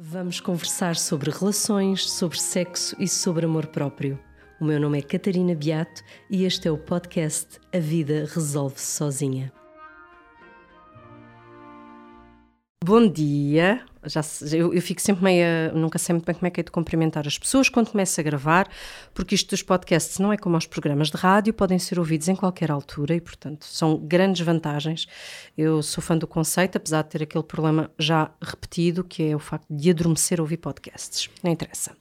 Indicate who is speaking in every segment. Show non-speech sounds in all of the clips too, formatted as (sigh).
Speaker 1: Vamos conversar sobre relações, sobre sexo e sobre amor próprio. O meu nome é Catarina Beato e este é o podcast A Vida Resolve-se Sozinha. Bom dia! Já, eu, eu, fico sempre meio. Nunca sei muito bem como é que é de cumprimentar as pessoas quando começo a gravar, porque isto dos podcasts não é como aos programas de rádio, podem ser ouvidos em qualquer altura e, portanto, são grandes vantagens. Eu sou fã do conceito, apesar de ter aquele problema já repetido, que é o facto de adormecer ouvir podcasts. Não interessa.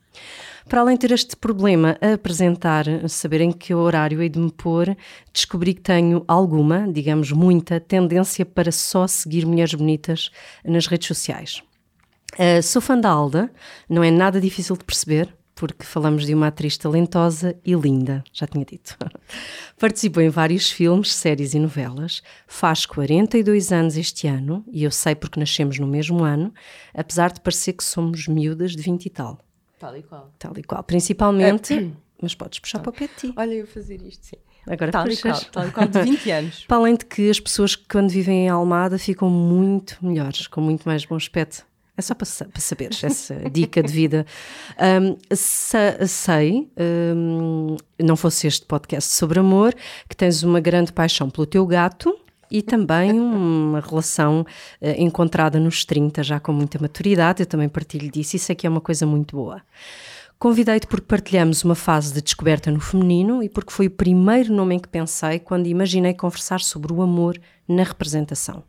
Speaker 1: Para além de ter este problema a apresentar, saber em que horário hei de me pôr, descobri que tenho alguma, digamos muita, tendência para só seguir mulheres bonitas nas redes sociais. Uh, sou fã da Alda, não é nada difícil de perceber, porque falamos de uma atriz talentosa e linda, já tinha dito. (laughs) Participou em vários filmes, séries e novelas, faz 42 anos este ano, e eu sei porque nascemos no mesmo ano, apesar de parecer que somos miúdas de 20 e tal.
Speaker 2: Tal e qual.
Speaker 1: Tal e qual. Principalmente, é. (coughs) mas podes puxar para o pé de ti.
Speaker 2: Olha, eu fazer isto, sim.
Speaker 1: Agora
Speaker 2: tal
Speaker 1: puxas.
Speaker 2: e qual, tal e qual, de 20 anos. (laughs)
Speaker 1: para além de que as pessoas que quando vivem em Almada ficam muito melhores, com muito mais bom aspecto. É só para, para saberes essa dica de vida. Um, sei, um, não fosse este podcast sobre amor, que tens uma grande paixão pelo teu gato e também uma relação uh, encontrada nos 30, já com muita maturidade. Eu também partilho disso, isso aqui é uma coisa muito boa. Convidei-te porque partilhamos uma fase de descoberta no feminino e porque foi o primeiro nome em que pensei quando imaginei conversar sobre o amor na representação.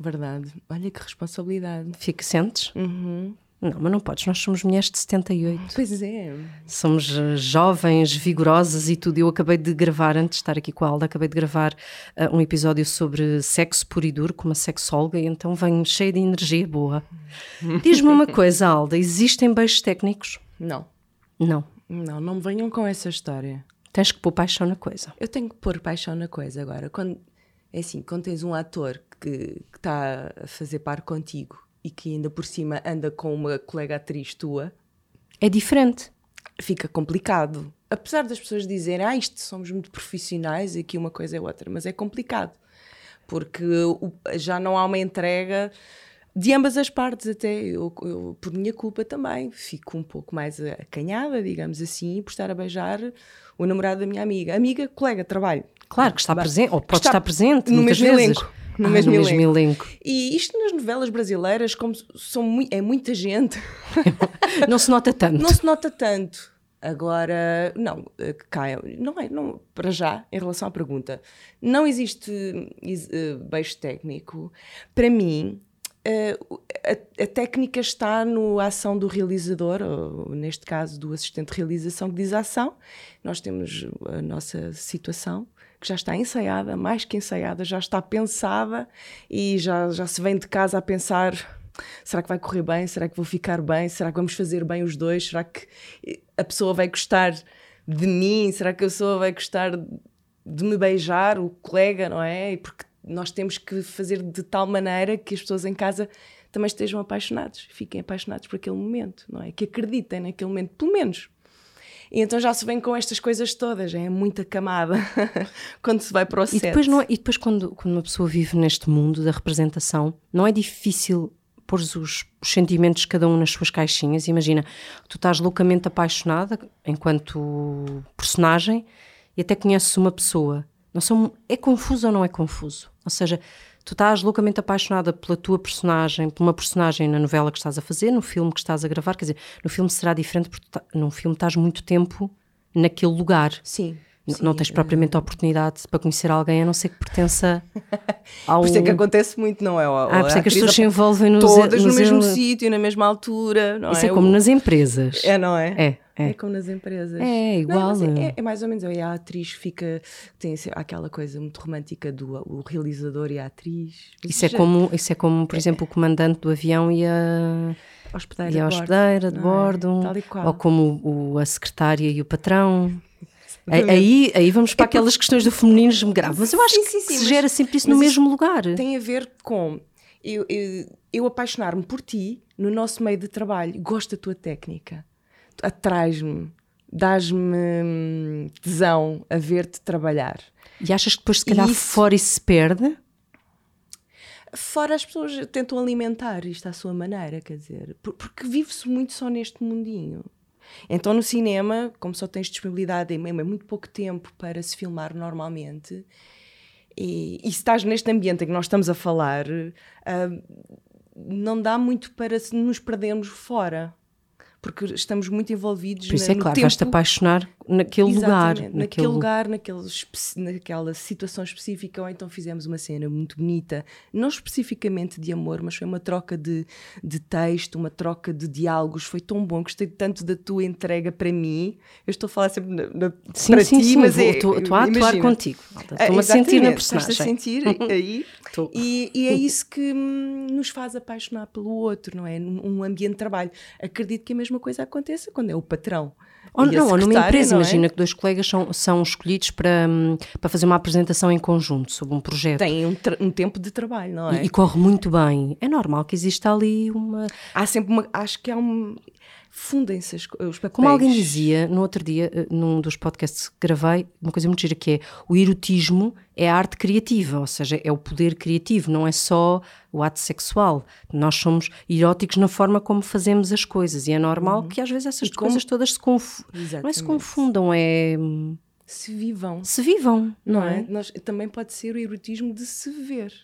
Speaker 2: Verdade. Olha que responsabilidade.
Speaker 1: Fica, sentes?
Speaker 2: Uhum.
Speaker 1: Não, mas não podes, nós somos mulheres de 78.
Speaker 2: Pois é.
Speaker 1: Somos uh, jovens, vigorosas e tudo. Eu acabei de gravar, antes de estar aqui com a Alda, acabei de gravar uh, um episódio sobre sexo puro e duro com uma sexóloga e então venho cheia de energia boa. Diz-me uma (laughs) coisa, Alda, existem beijos técnicos?
Speaker 2: Não.
Speaker 1: Não.
Speaker 2: Não, não me venham com essa história.
Speaker 1: Tens que pôr paixão na coisa.
Speaker 2: Eu tenho que pôr paixão na coisa agora. Quando, é assim, quando tens um ator que está a fazer par contigo e que ainda por cima anda com uma colega atriz tua,
Speaker 1: é diferente.
Speaker 2: Fica complicado. Apesar das pessoas dizerem, ah, isto somos muito profissionais e aqui uma coisa é outra, mas é complicado. Porque já não há uma entrega de ambas as partes, até eu, eu, por minha culpa também, fico um pouco mais acanhada, digamos assim, por estar a beijar o namorado da minha amiga. Amiga, colega, trabalho.
Speaker 1: Claro que está presente, ou pode estar presente
Speaker 2: no
Speaker 1: mesmo
Speaker 2: vezes. elenco
Speaker 1: no, ah, mesmo, no elenco. mesmo, elenco.
Speaker 2: E isto nas novelas brasileiras, como são é muita gente. (laughs)
Speaker 1: não se nota tanto.
Speaker 2: Não se nota tanto. Agora, não, eh, cá, não é, não, para já, em relação à pergunta, não existe uh, beijo técnico. Para mim, uh, a, a, técnica está na ação do realizador, ou neste caso do assistente de realização que diz ação. Nós temos a nossa situação que já está ensaiada, mais que ensaiada, já está pensada e já, já se vem de casa a pensar: será que vai correr bem? Será que vou ficar bem? Será que vamos fazer bem os dois? Será que a pessoa vai gostar de mim? Será que a pessoa vai gostar de me beijar, o colega, não é? Porque nós temos que fazer de tal maneira que as pessoas em casa também estejam apaixonados, fiquem apaixonados por aquele momento, não é? Que acreditem naquele momento, pelo menos. E então já se vem com estas coisas todas, é muita camada (laughs) quando se vai para o set.
Speaker 1: E depois, não é, e depois quando, quando uma pessoa vive neste mundo da representação, não é difícil pôr os, os sentimentos de cada um nas suas caixinhas. Imagina, tu estás loucamente apaixonada enquanto personagem e até conheces uma pessoa. Não são, é confuso ou não é confuso? Ou seja, tu estás loucamente apaixonada pela tua personagem, por uma personagem na novela que estás a fazer, no filme que estás a gravar, quer dizer, no filme será diferente porque tá, no filme estás muito tempo naquele lugar.
Speaker 2: Sim.
Speaker 1: Sim, não tens propriamente a oportunidade para conhecer alguém, a não ser que pertença ao. (laughs)
Speaker 2: Por isso é que acontece muito, não é?
Speaker 1: Ah, por isso é que as pessoas se envolvem nos
Speaker 2: Todas no mesmo sítio, na mesma altura. Não
Speaker 1: isso
Speaker 2: é,
Speaker 1: é como o... nas empresas.
Speaker 2: É, não é?
Speaker 1: É. É.
Speaker 2: é como nas empresas.
Speaker 1: É, igual. Não,
Speaker 2: é, é, mais ou menos. E a atriz fica. Tem aquela coisa muito romântica do o realizador e a atriz.
Speaker 1: Isso, é, como, isso é como, por é. exemplo, o comandante do avião e a.
Speaker 2: Hospedeira,
Speaker 1: e a hospedeira de bordo,
Speaker 2: de bordo
Speaker 1: ou como o, a secretária e o patrão. (laughs) Aí, aí vamos para é aquelas questões do feminino grave. Mas eu acho sim, sim, sim, que se gera sempre isso no mesmo lugar.
Speaker 2: Tem a ver com eu, eu, eu apaixonar-me por ti no nosso meio de trabalho. Gosto da tua técnica atraz-me, dás-me hum, tesão a ver-te trabalhar.
Speaker 1: E achas que depois, se calhar, isso... fora isso se perde?
Speaker 2: Fora as pessoas tentam alimentar isto à sua maneira, quer dizer, porque vive-se muito só neste mundinho. Então no cinema, como só tens disponibilidade em muito pouco tempo para se filmar normalmente, e, e se estás neste ambiente em que nós estamos a falar, uh, não dá muito para nos perdermos fora porque estamos muito envolvidos
Speaker 1: Por isso na, é claro, tempo... vais-te apaixonar naquele lugar. Naquele,
Speaker 2: naquele lugar, naquele, naquela situação específica, ou então fizemos uma cena muito bonita, não especificamente de amor, mas foi uma troca de, de texto, uma troca de diálogos, foi tão bom, gostei tanto da tua entrega para mim. Eu estou a falar sempre na, na,
Speaker 1: sim,
Speaker 2: para
Speaker 1: sim,
Speaker 2: ti,
Speaker 1: sim,
Speaker 2: mas é,
Speaker 1: estou, estou a atuar imagina. contigo. Estou-me a sentir na personagem.
Speaker 2: Estás a sentir (laughs) aí. e, e, é isso que hum, nos faz apaixonar pelo outro, não é? Num ambiente de trabalho. Acredito que a mesma coisa aconteça quando é o patrão.
Speaker 1: Ou, não, ou numa empresa, é? imagina que dois colegas são, são escolhidos para, hum, para fazer uma apresentação em conjunto sobre um projeto.
Speaker 2: Tem um, um tempo de trabalho, não é?
Speaker 1: E, e, corre muito bem. É normal que exista ali uma.
Speaker 2: Há sempre uma. Acho que há um fundem-se os papéis.
Speaker 1: Como alguém dizia no outro dia, eh, num dos podcasts que gravei, uma coisa muito gira que é o erotismo é a arte criativa, ou seja, é o poder criativo, não é só o ato sexual. Nós somos eróticos na forma como fazemos as coisas e é normal uhum. que às vezes essas como... coisas todas se confundam. Não é se confundam, é
Speaker 2: se vivam.
Speaker 1: Se vivam, não,
Speaker 2: não
Speaker 1: é?
Speaker 2: é? Nós, também pode ser o erotismo de se ver.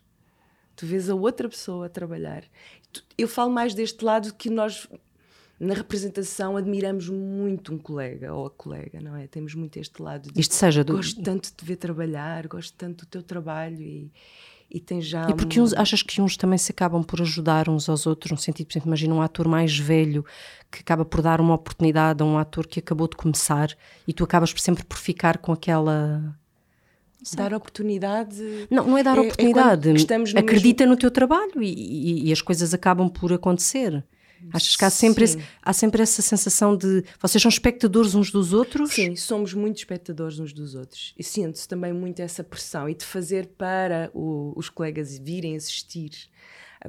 Speaker 2: Tu vês a outra pessoa a trabalhar. Eu falo mais deste lado que nós na representação admiramos muito um colega ou a colega, não é? Temos muito este lado
Speaker 1: de Isto seja do...
Speaker 2: gosto tanto de te ver trabalhar, gosto tanto do teu trabalho e, e tem já.
Speaker 1: E porque um... uns, achas que uns também se acabam por ajudar uns aos outros, no sentido, por exemplo, imagina um ator mais velho que acaba por dar uma oportunidade a um ator que acabou de começar e tu acabas sempre por ficar com aquela.
Speaker 2: Dar oportunidade.
Speaker 1: Não, não é dar é, oportunidade. É no Acredita mesmo... no teu trabalho e, e, e, as coisas acabam por acontecer. Achas que há sempre, esse, há sempre essa sensação de vocês são espectadores uns dos outros?
Speaker 2: Sim, somos muito espectadores uns dos outros. E sinto-se também muito essa pressão e de fazer para o, os colegas virem assistir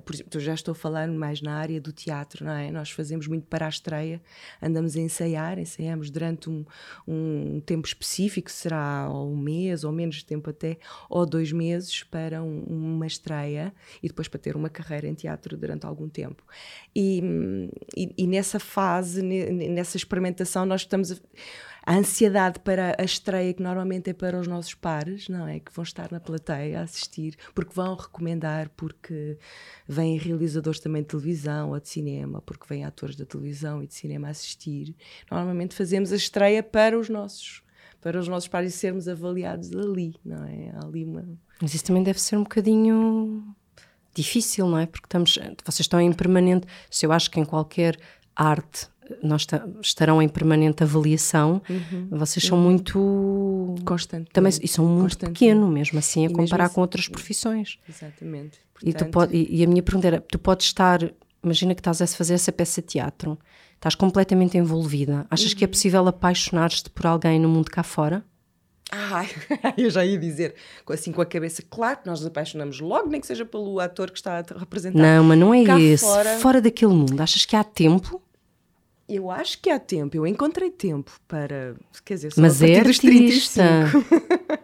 Speaker 2: por exemplo, eu já estou falar mais na área do teatro, não é? Nós fazemos muito para a estreia, andamos a ensaiar, ensaiamos durante um, um tempo específico, será um mês ou menos tempo até, ou dois meses para um, uma estreia e depois para ter uma carreira em teatro durante algum tempo. E, e, e nessa fase, nessa experimentação, nós estamos a a ansiedade para a estreia, que normalmente é para os nossos pares, não é? Que vão estar na plateia a assistir, porque vão recomendar, porque vêm realizadores também de televisão ou de cinema, porque vêm atores da televisão e de cinema a assistir. Normalmente fazemos a estreia para os nossos para os nossos pares sermos avaliados ali, não é? Ali uma...
Speaker 1: Mas isso também deve ser um bocadinho difícil, não é? Porque estamos, vocês estão em permanente. Se eu acho que em qualquer arte nós estarão em permanente avaliação. Uhum. Vocês são uhum. muito
Speaker 2: constantes
Speaker 1: também e são muito pequeno mesmo assim a e comparar com outras profissões.
Speaker 2: Exatamente.
Speaker 1: Portanto... E, tu pode, e, a minha pergunta era: tu podes estar, imagina que estás a fazer essa peça de teatro, estás completamente envolvida. Achas uhum. que é uhum. possível apaixonar-te por alguém no mundo cá fora?
Speaker 2: Ai, (laughs) eu já ia dizer, assim com a cabeça, claro que nós nos apaixonamos logo, nem que seja pelo ator que está a representar.
Speaker 1: Não, mas não é esse. Fora... fora daquele mundo, achas que há tempo?
Speaker 2: Eu acho que há tempo, eu encontrei tempo para, quer dizer,
Speaker 1: só mas a é artista.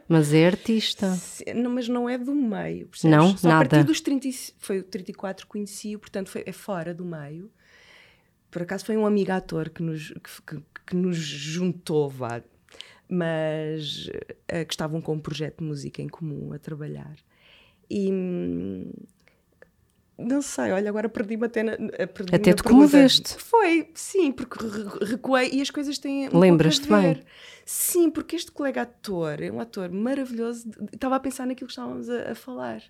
Speaker 1: mas é artista.
Speaker 2: Não, mas não é do meio, percebes?
Speaker 1: Não,
Speaker 2: só
Speaker 1: nada.
Speaker 2: a partir dos 30, foi o 34 que conheci, portanto foi, é fora do meio. Por acaso foi um amigo ator que nos, que, que, que nos juntou, vá, mas uh, que estavam com um projeto de música em comum a trabalhar. E, hum, não sei, olha, agora perdi-me até na, perdi
Speaker 1: Até te comoveste.
Speaker 2: Foi, sim, porque recuei e as coisas têm. Um
Speaker 1: Lembras-te bem?
Speaker 2: Sim, porque este colega ator é um ator maravilhoso. Estava a pensar naquilo que estávamos a, a falar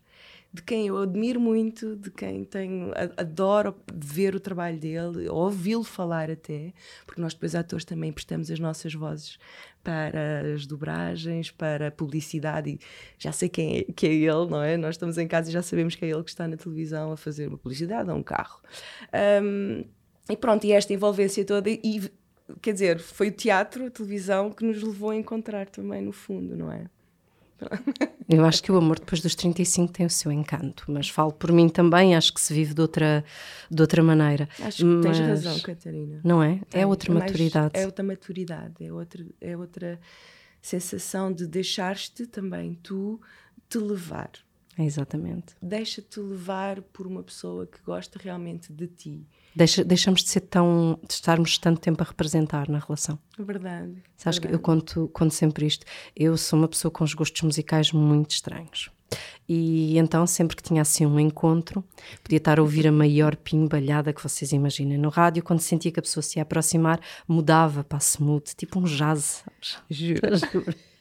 Speaker 2: de quem eu admiro muito, de quem tenho, adoro ver o trabalho dele, ouvi-lo falar até, porque nós depois atores também prestamos as nossas vozes para as dobragens, para a publicidade e já sei quem é, que é ele, não é? Nós estamos em casa e já sabemos que é ele que está na televisão a fazer uma publicidade a um carro. Um, e pronto, e esta envolvência toda e quer dizer, foi o teatro, a televisão que nos levou a encontrar também no fundo, não é? (laughs)
Speaker 1: Eu acho que o amor depois dos 35 tem o seu encanto, mas falo por mim também, acho que se vive de outra, de outra maneira.
Speaker 2: Acho que mas, tens razão, Catarina.
Speaker 1: Não é? Tem, é outra é maturidade.
Speaker 2: é outra maturidade, é outra, é outra sensação de deixar-te também tu te levar.
Speaker 1: Exatamente.
Speaker 2: Deixa-te levar por uma pessoa que gosta realmente de ti.
Speaker 1: Deixa, deixamos de ser tão. de estarmos tanto tempo a representar na relação.
Speaker 2: Verdade.
Speaker 1: Sabes
Speaker 2: verdade.
Speaker 1: que eu conto, conto sempre isto. Eu sou uma pessoa com os gostos musicais muito estranhos. E então, sempre que tinha assim um encontro, podia estar a ouvir a maior pimbalhada que vocês imaginem no rádio, quando sentia que a pessoa se ia aproximar, mudava para a smooth, tipo um jazz, sabes?
Speaker 2: Juro. (laughs)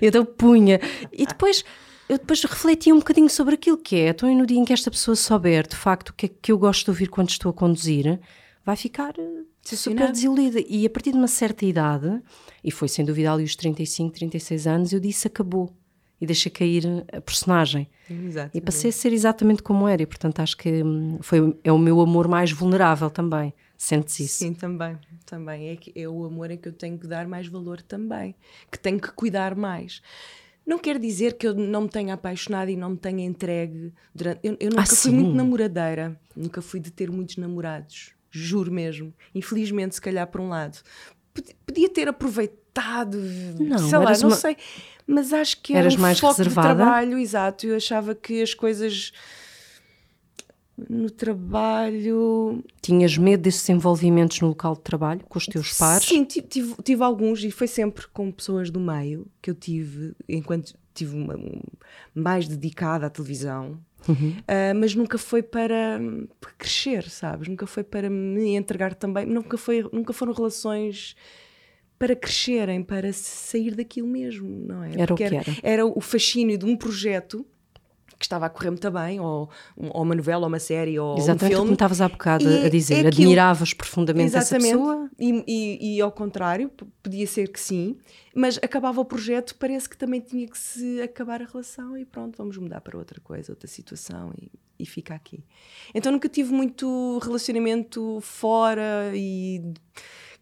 Speaker 1: Então punha. E depois eu depois refleti um bocadinho sobre aquilo que é. Então, no dia em que esta pessoa souber de facto o que é que eu gosto de ouvir quando estou a conduzir, vai ficar eh, super desiludida. E a partir de uma certa idade, e foi sem dúvida ali os 35, 36 anos, eu disse acabou. E deixei cair a personagem.
Speaker 2: Exatamente.
Speaker 1: E passei a ser exatamente como era. E portanto acho que hum, foi, é o meu amor mais vulnerável também. Sentes isso?
Speaker 2: Sim, também. também. É, que é o amor em que eu tenho que dar mais valor também. Que tenho que cuidar mais. Não quer dizer que eu não me tenha apaixonado e não me tenha entregue durante. Eu, eu nunca
Speaker 1: Ah,
Speaker 2: fui
Speaker 1: sim.
Speaker 2: muito namoradeira, nunca fui de ter muitos namorados, juro mesmo. Infelizmente, se calhar por um lado. Pod- Podia ter aproveitado,
Speaker 1: Não,
Speaker 2: sei lá, não
Speaker 1: uma-
Speaker 2: sei. Mas acho que era
Speaker 1: Eras
Speaker 2: um
Speaker 1: mais
Speaker 2: foco
Speaker 1: reservada?
Speaker 2: de trabalho, exato. Eu achava que as coisas no trabalho
Speaker 1: Tinhas medo desses envolvimentos no local de trabalho com os teus pares?
Speaker 2: Sim, ti- tive, tive alguns e foi sempre com pessoas do meio que eu tive, enquanto tive uma, um- mais dedicada à televisão, Ah, mas nunca foi para, para crescer, sabes? Nunca foi para me entregar também, nunca, foi, nunca foram relações para crescerem, para sair daquilo mesmo, não é?
Speaker 1: Era o
Speaker 2: Porque
Speaker 1: que
Speaker 2: era,
Speaker 1: era.
Speaker 2: era o fascínio de um projeto que estava a correr muito bem, ou, ou uma novela, ou uma série, ou
Speaker 1: Exatamente
Speaker 2: um
Speaker 1: como
Speaker 2: filme.
Speaker 1: estavas há bocado
Speaker 2: E
Speaker 1: a dizer.
Speaker 2: é
Speaker 1: Admiravas profundamente
Speaker 2: Exatamente.
Speaker 1: essa pessoa.
Speaker 2: E, e- e ao contrário, podia ser que sim, mas acabava o projeto, parece que também tinha que se acabar a relação e pronto, vamos mudar para outra coisa, outra situação e, e fica aqui. Então nunca tive muito relacionamento fora e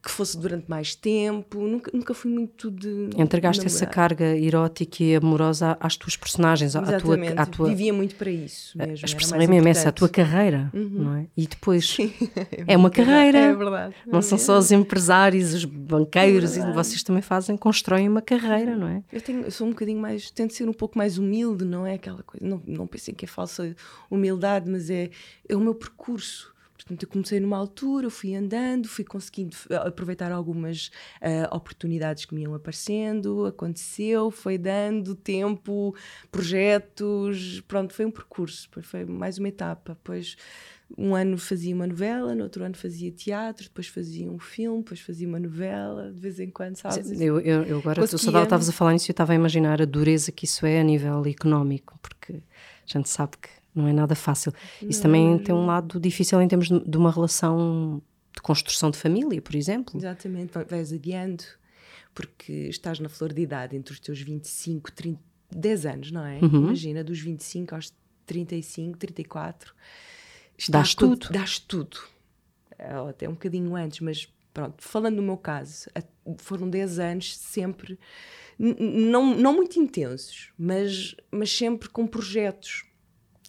Speaker 2: que fosse durante mais tempo, nunca, nunca fui muito de.
Speaker 1: Entregaste essa
Speaker 2: namorar.
Speaker 1: carga erótica e amorosa às tuas personagens, à tua, à tua
Speaker 2: vivia muito para isso mesmo.
Speaker 1: a expressão é mesmo essa, a tua carreira, não é? E depois (laughs)
Speaker 2: é
Speaker 1: é uma carreira.
Speaker 2: É verdade.
Speaker 1: não são só os empresários, os banqueiros,
Speaker 2: É
Speaker 1: e vocês também fazem, constroem uma carreira, não é?
Speaker 2: Eu, tenho, eu sou um bocadinho mais, tento ser um pouco mais humilde, não é aquela coisa, não, não pensem que é falsa humildade, mas é, é o meu percurso. Portanto, eu comecei numa altura, fui andando, fui conseguindo eh, aproveitar algumas ah, oportunidades que me iam aparecendo, aconteceu, foi dando tempo, projetos, pronto, foi um percurso, foi mais uma etapa. Depois, um ano fazia uma novela, no outro ano fazia teatro, depois fazia um filme, depois fazia uma novela, de vez em quando, sabes?
Speaker 1: Eu, eu, eu agora, tu Sadal, estavas a falar nisso e eu estava a imaginar a dureza que isso é a nível económico, porque a gente sabe que não é nada fácil. Isso também tem um lado difícil em termos de, uma relação de construção de família, por exemplo.
Speaker 2: Exatamente, vai- vais adiando, porque estás na flor de idade entre os teus 25, 30, 10 anos, não é?
Speaker 1: Uhum.
Speaker 2: Imagina, dos 25 aos 35, 34. estás
Speaker 1: Dás
Speaker 2: todo-
Speaker 1: tudo.
Speaker 2: Dás tudo. Até um bocadinho antes, mas pronto, falando no meu caso, foram 10 anos sempre, não, não muito intensos, mas, mas sempre com projetos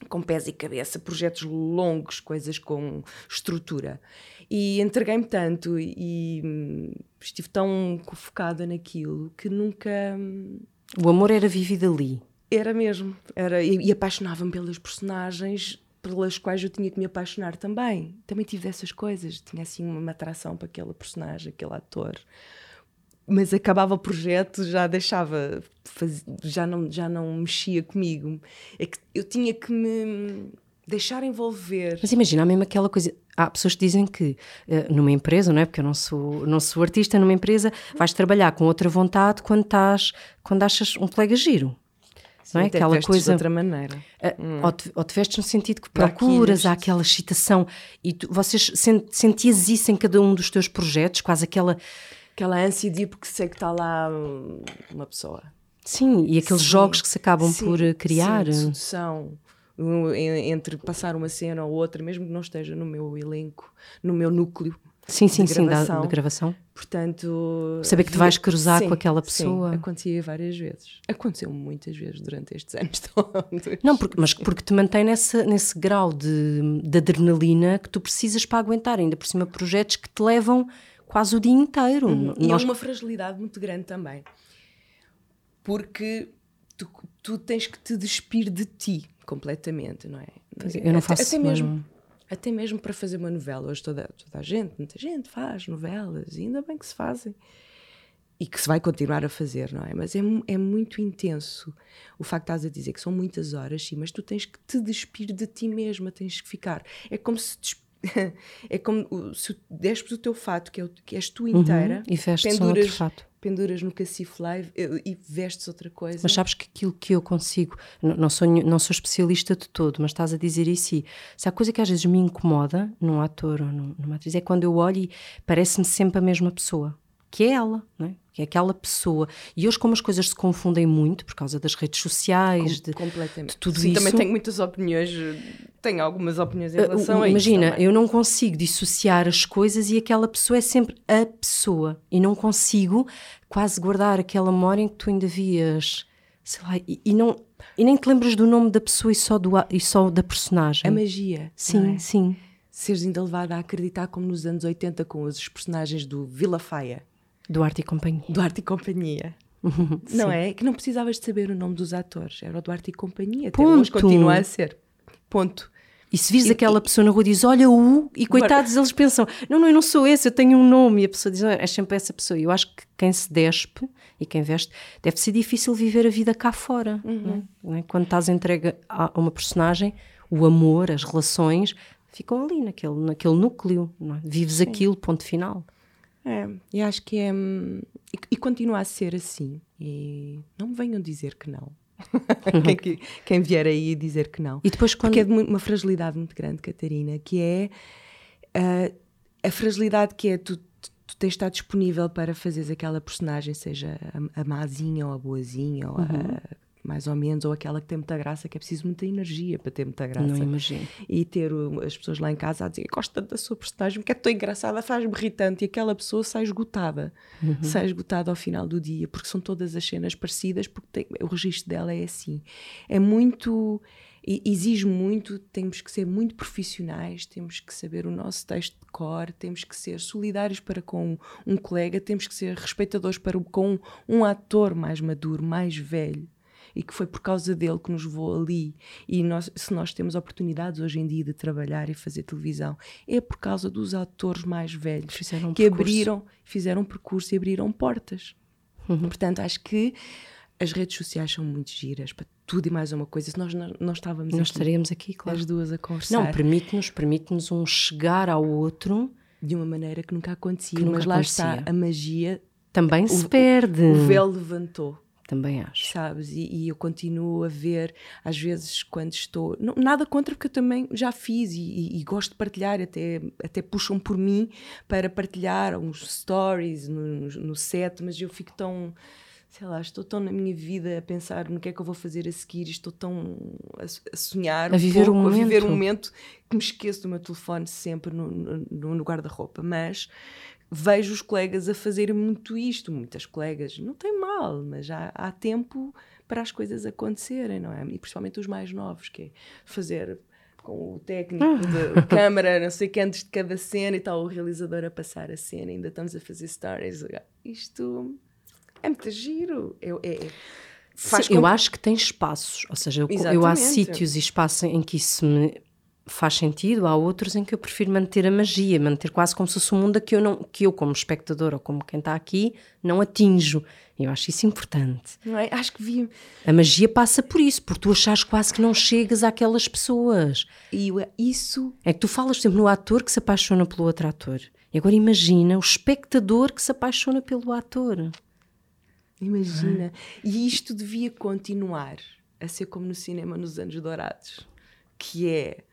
Speaker 2: com pés e cabeça, projetos longos, coisas com estrutura. E entreguei-me tanto e, hum, estive tão focada naquilo que nunca. hum,
Speaker 1: O amor era vivido ali.
Speaker 2: Era mesmo. Era, e, e apaixonava-me pelas personagens pelas quais eu tinha que me apaixonar também. Também tive dessas coisas. Tinha assim uma atração para aquela personagem, aquele ator. Mas acabava o projeto, já deixava, faz- já, não, já não mexia comigo. É que eu tinha que me deixar envolver.
Speaker 1: Mas imagina, há mesmo aquela coisa. Há pessoas que dizem que eh, numa empresa, não é? Porque eu não sou, não sou artista, numa empresa vais trabalhar com outra vontade quando estás, quando achas um colega giro. não é? Aquela coisa.
Speaker 2: de outra maneira.
Speaker 1: Eh, ou, te, ou te vestes no sentido que procuras, há aquela excitação. E tu, vocês sen- sentias isso em cada um dos teus projetos? Quase aquela.
Speaker 2: Aquela ânsia de ir porque sei que está lá hum, uma pessoa.
Speaker 1: Sim, e aqueles
Speaker 2: Sim,
Speaker 1: jogos que se acabam
Speaker 2: sim,
Speaker 1: por eh, criar.
Speaker 2: Sim, en- Entre passar uma cena ou outra, mesmo que não esteja no meu elenco, no meu núcleo.
Speaker 1: Sim, sim, sim, da,
Speaker 2: gravação.
Speaker 1: da gravação.
Speaker 2: Portanto.
Speaker 1: Saber que te vais cruzar
Speaker 2: Sim,
Speaker 1: com aquela
Speaker 2: sim,
Speaker 1: pessoa.
Speaker 2: acontecia várias vezes. Aconteceu muitas vezes durante estes (laughs) anos todos.
Speaker 1: Não, porque, mas porque te mantém nessa, nesse grau de, de adrenalina que tu precisas para aguentar, ainda por cima projetos que te levam quase o dia inteiro.
Speaker 2: E
Speaker 1: Nós-
Speaker 2: é uma fragilidade muito grande também. Porque tu, tu tens que te despir de ti completamente, não é?
Speaker 1: Eu não faço
Speaker 2: até, até mesmo até mesmo para fazer uma novela. Hoje toda, toda a gente, muita gente faz novelas, e ainda bem que se fazem. E que se vai continuar a fazer, não é? Mas é, é muito intenso o facto de estás a dizer que são muitas horas, sim, mas tu tens que te despir de ti mesma, tens que ficar. É como se (laughs) é como se despes o teu fato, que, é o, que és tu inteira,
Speaker 1: uhum, e vestes penduras, fato.
Speaker 2: penduras no cacifo live e vestes outra coisa.
Speaker 1: Mas sabes que aquilo que eu consigo, não sou, não sou especialista de todo, mas estás a dizer isso e se há coisa que às vezes me incomoda num ator ou numa atriz é quando eu olho e parece-me sempre a mesma pessoa que é ela, não é? que é aquela pessoa. E hoje, como as coisas se confundem muito por causa das redes sociais, de, de, tudo
Speaker 2: Sim,
Speaker 1: isso.
Speaker 2: também tenho muitas opiniões, tenho algumas opiniões em uh, relação uh, a
Speaker 1: Imagina,
Speaker 2: isso.
Speaker 1: eu não consigo dissociar as coisas e aquela pessoa é sempre a pessoa. E não consigo quase guardar aquela memória em que tu ainda vias, sei lá, e, e não. E nem te lembras do nome da pessoa e só, do, e só da personagem.
Speaker 2: A magia.
Speaker 1: Sim, é? sim.
Speaker 2: Seres ainda levada a acreditar como nos anos 80 com os personagens do Vila Faia
Speaker 1: Duarte e Companhia.
Speaker 2: Duarte e Companhia. (laughs) não é? Que não precisavas de saber o nome dos atores. Era o Duarte e Companhia. Até Ponto. hoje continua a ser. Ponto.
Speaker 1: E se vires aquela pessoa na rua e diz, olha o, e coitados, eles pensam, não, não, eu não sou esse, eu tenho um nome. E a pessoa diz, é sempre essa pessoa. E eu acho que quem se despe e quem veste, deve ser difícil viver a vida cá fora. Uhum. Não é? Quando estás entregue a uma personagem, o amor, as relações, ficam ali, naquele, naquele núcleo. É? Vives Sim. aquilo, ponto final.
Speaker 2: É, e acho que é. Hum, e, e, continua a ser assim. E não me venham dizer que não. (laughs) quem, quem, vier aí dizer que não.
Speaker 1: E depois quando...
Speaker 2: Porque é de uma fragilidade muito grande, Catarina, que é uh, a fragilidade que é tu, tu, tu tens de estar disponível para fazeres aquela personagem, seja a, a mazinha ou a boazinha ou uhum. a mais ou menos, ou aquela que tem muita graça, que é preciso muita energia para ter muita graça.
Speaker 1: Não imagino.
Speaker 2: E ter as pessoas lá em casa a dizer, gosto tanto da sua personagem, porque é tão engraçada, faz-me irritante, e aquela pessoa sai esgotada. Uhum. Sai esgotada ao final do dia, porque são todas as cenas parecidas, porque tem, o registro dela é assim. É muito exige muito, temos que ser muito profissionais, temos que saber o nosso texto de cor, temos que ser solidários para com um colega, temos que ser respeitadores para com um ator mais maduro, mais velho e que foi por causa dele que nos levou ali. E nós, se nós temos oportunidades hoje em dia de trabalhar e fazer televisão, é por causa dos atores mais velhos
Speaker 1: fizeram um
Speaker 2: que percurso. abriram, fizeram um percurso e abriram portas. Uhum. Portanto, acho que as redes sociais são muito giras para tudo e mais uma coisa. Se nós não, não estávamos
Speaker 1: nós
Speaker 2: aqui,
Speaker 1: estaríamos aqui, claro.
Speaker 2: as duas a conversar.
Speaker 1: Não, permite-nos permite um chegar ao outro
Speaker 2: de uma maneira que nunca acontecia, que nunca mas lá acontecia. está a magia.
Speaker 1: Também se perde.
Speaker 2: O véu levantou.
Speaker 1: Também acho.
Speaker 2: Sabes? E, e, eu continuo a ver, às vezes, quando estou. Não, nada contra, porque eu também já fiz e, e, e, gosto de partilhar, até, até puxam por mim para partilhar uns stories no, no set, mas eu fico tão sei lá, estou tão na minha vida a pensar no que é que eu vou fazer a seguir, estou tão a, a sonhar,
Speaker 1: a, um viver pouco,
Speaker 2: a viver um momento que me esqueço do meu telefone sempre no, no, no guarda-roupa. Mas vejo os colegas a fazerem muito isto. Muitas colegas, não tem mal, mas já há tempo para as coisas acontecerem, não é? E principalmente os mais novos, que é fazer com o técnico ah. de (laughs) câmara, não sei que antes de cada cena e tal, o realizador a passar a cena, ainda estamos a fazer stories. Isto é muito giro. É, é,
Speaker 1: Sim, eu acho que tem espaços, ou seja, eu, eu há sítios e espaços em que isso me faz sentido, há outros em que eu prefiro manter a magia, manter quase como se fosse um mundo que eu, não, que eu como espectador ou como quem está aqui, não atinjo. Eu acho isso importante.
Speaker 2: Não é? Acho que vi...
Speaker 1: A magia passa por isso, por tu achares quase que não chegas àquelas pessoas.
Speaker 2: E isso...
Speaker 1: É que tu falas sempre no ator que se apaixona pelo outro ator. E agora imagina o espectador que se apaixona pelo ator.
Speaker 2: Imagina. E isto devia continuar a ser como no cinema nos anos dourados. Que é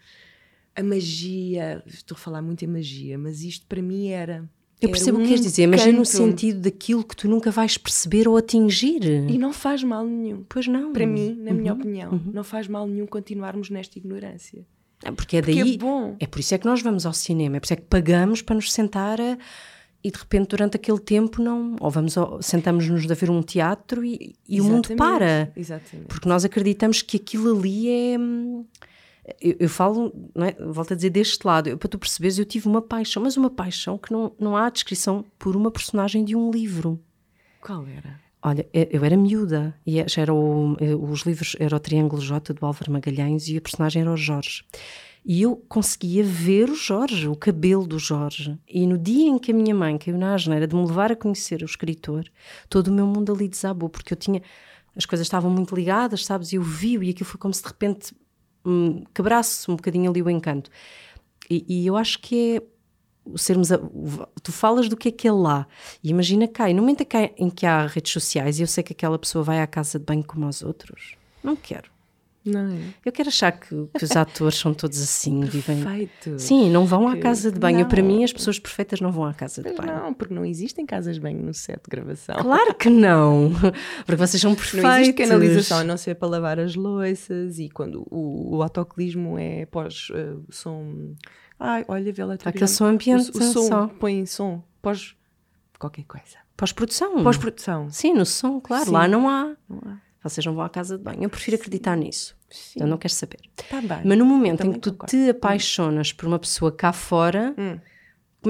Speaker 2: a magia, estou a falar muito em magia, mas isto para mim era.
Speaker 1: Eu percebo o que queres dizer, mas é no sentido daquilo que tu nunca vais perceber ou atingir.
Speaker 2: E não faz mal nenhum.
Speaker 1: Pois não.
Speaker 2: Para mim, na uhum, minha opinião, uhum. não faz mal nenhum continuarmos nesta ignorância.
Speaker 1: É porque é daí. Porque é, bom. é por isso é que nós vamos ao cinema, é por isso é que pagamos para nos sentar a, e de repente durante aquele tempo não. Ou vamos sentamos-nos a ver um teatro e, e o mundo para.
Speaker 2: Exatamente.
Speaker 1: Porque nós acreditamos que aquilo ali é hum, eu, eu falo, é? volto a dizer, deste lado, eu, para tu perceberes, eu tive uma paixão, mas uma paixão que não, não há descrição por uma personagem de um livro.
Speaker 2: Qual era?
Speaker 1: Olha, eu era miúda e era o- os livros era o Triângulo J do Álvaro Magalhães e a personagem era o Jorge. E eu conseguia ver o Jorge, o cabelo do Jorge. E no dia em que a minha mãe caiu na asneira de me levar a conhecer o escritor, todo o meu mundo ali desabou, porque eu tinha. As coisas estavam muito ligadas, sabes? E eu vi-o e aquilo foi como se de repente hum, quebrasse um bocadinho ali o encanto. E, e eu acho que é sermos a- tu falas do que é que é lá e imagina cá, e no momento em que há- redes sociais e eu sei que aquela pessoa vai à casa de banho como os outros, não quero.
Speaker 2: Não é?
Speaker 1: Eu quero achar que, que os atores são todos assim, (laughs) vivem.
Speaker 2: Perfeito.
Speaker 1: Sim, não vão à casa de banho.
Speaker 2: Não.
Speaker 1: Para mim, as pessoas perfeitas não vão à casa de banho.
Speaker 2: não, porque não existem casas de banho no set de gravação.
Speaker 1: Claro que não, (laughs) porque vocês são perfeitos.
Speaker 2: Não existe canalização a não ser para lavar as louças e quando o, o autocolismo é pós uh, som. Ai, olha, vê lá tu
Speaker 1: Aquele som ambiente,
Speaker 2: O, o som,
Speaker 1: só.
Speaker 2: põe som pós qualquer coisa.
Speaker 1: Pós-produção.
Speaker 2: Pós-produção.
Speaker 1: Sim, no som, claro.
Speaker 2: Sim.
Speaker 1: Lá não há.
Speaker 2: Não há.
Speaker 1: Vocês não vão à casa de banho. Eu prefiro acreditar nisso.
Speaker 2: Sim.
Speaker 1: Eu não quero saber.
Speaker 2: Tá bem.
Speaker 1: Mas no momento em que tu
Speaker 2: concordo.
Speaker 1: te apaixonas por uma pessoa cá fora,
Speaker 2: Hum.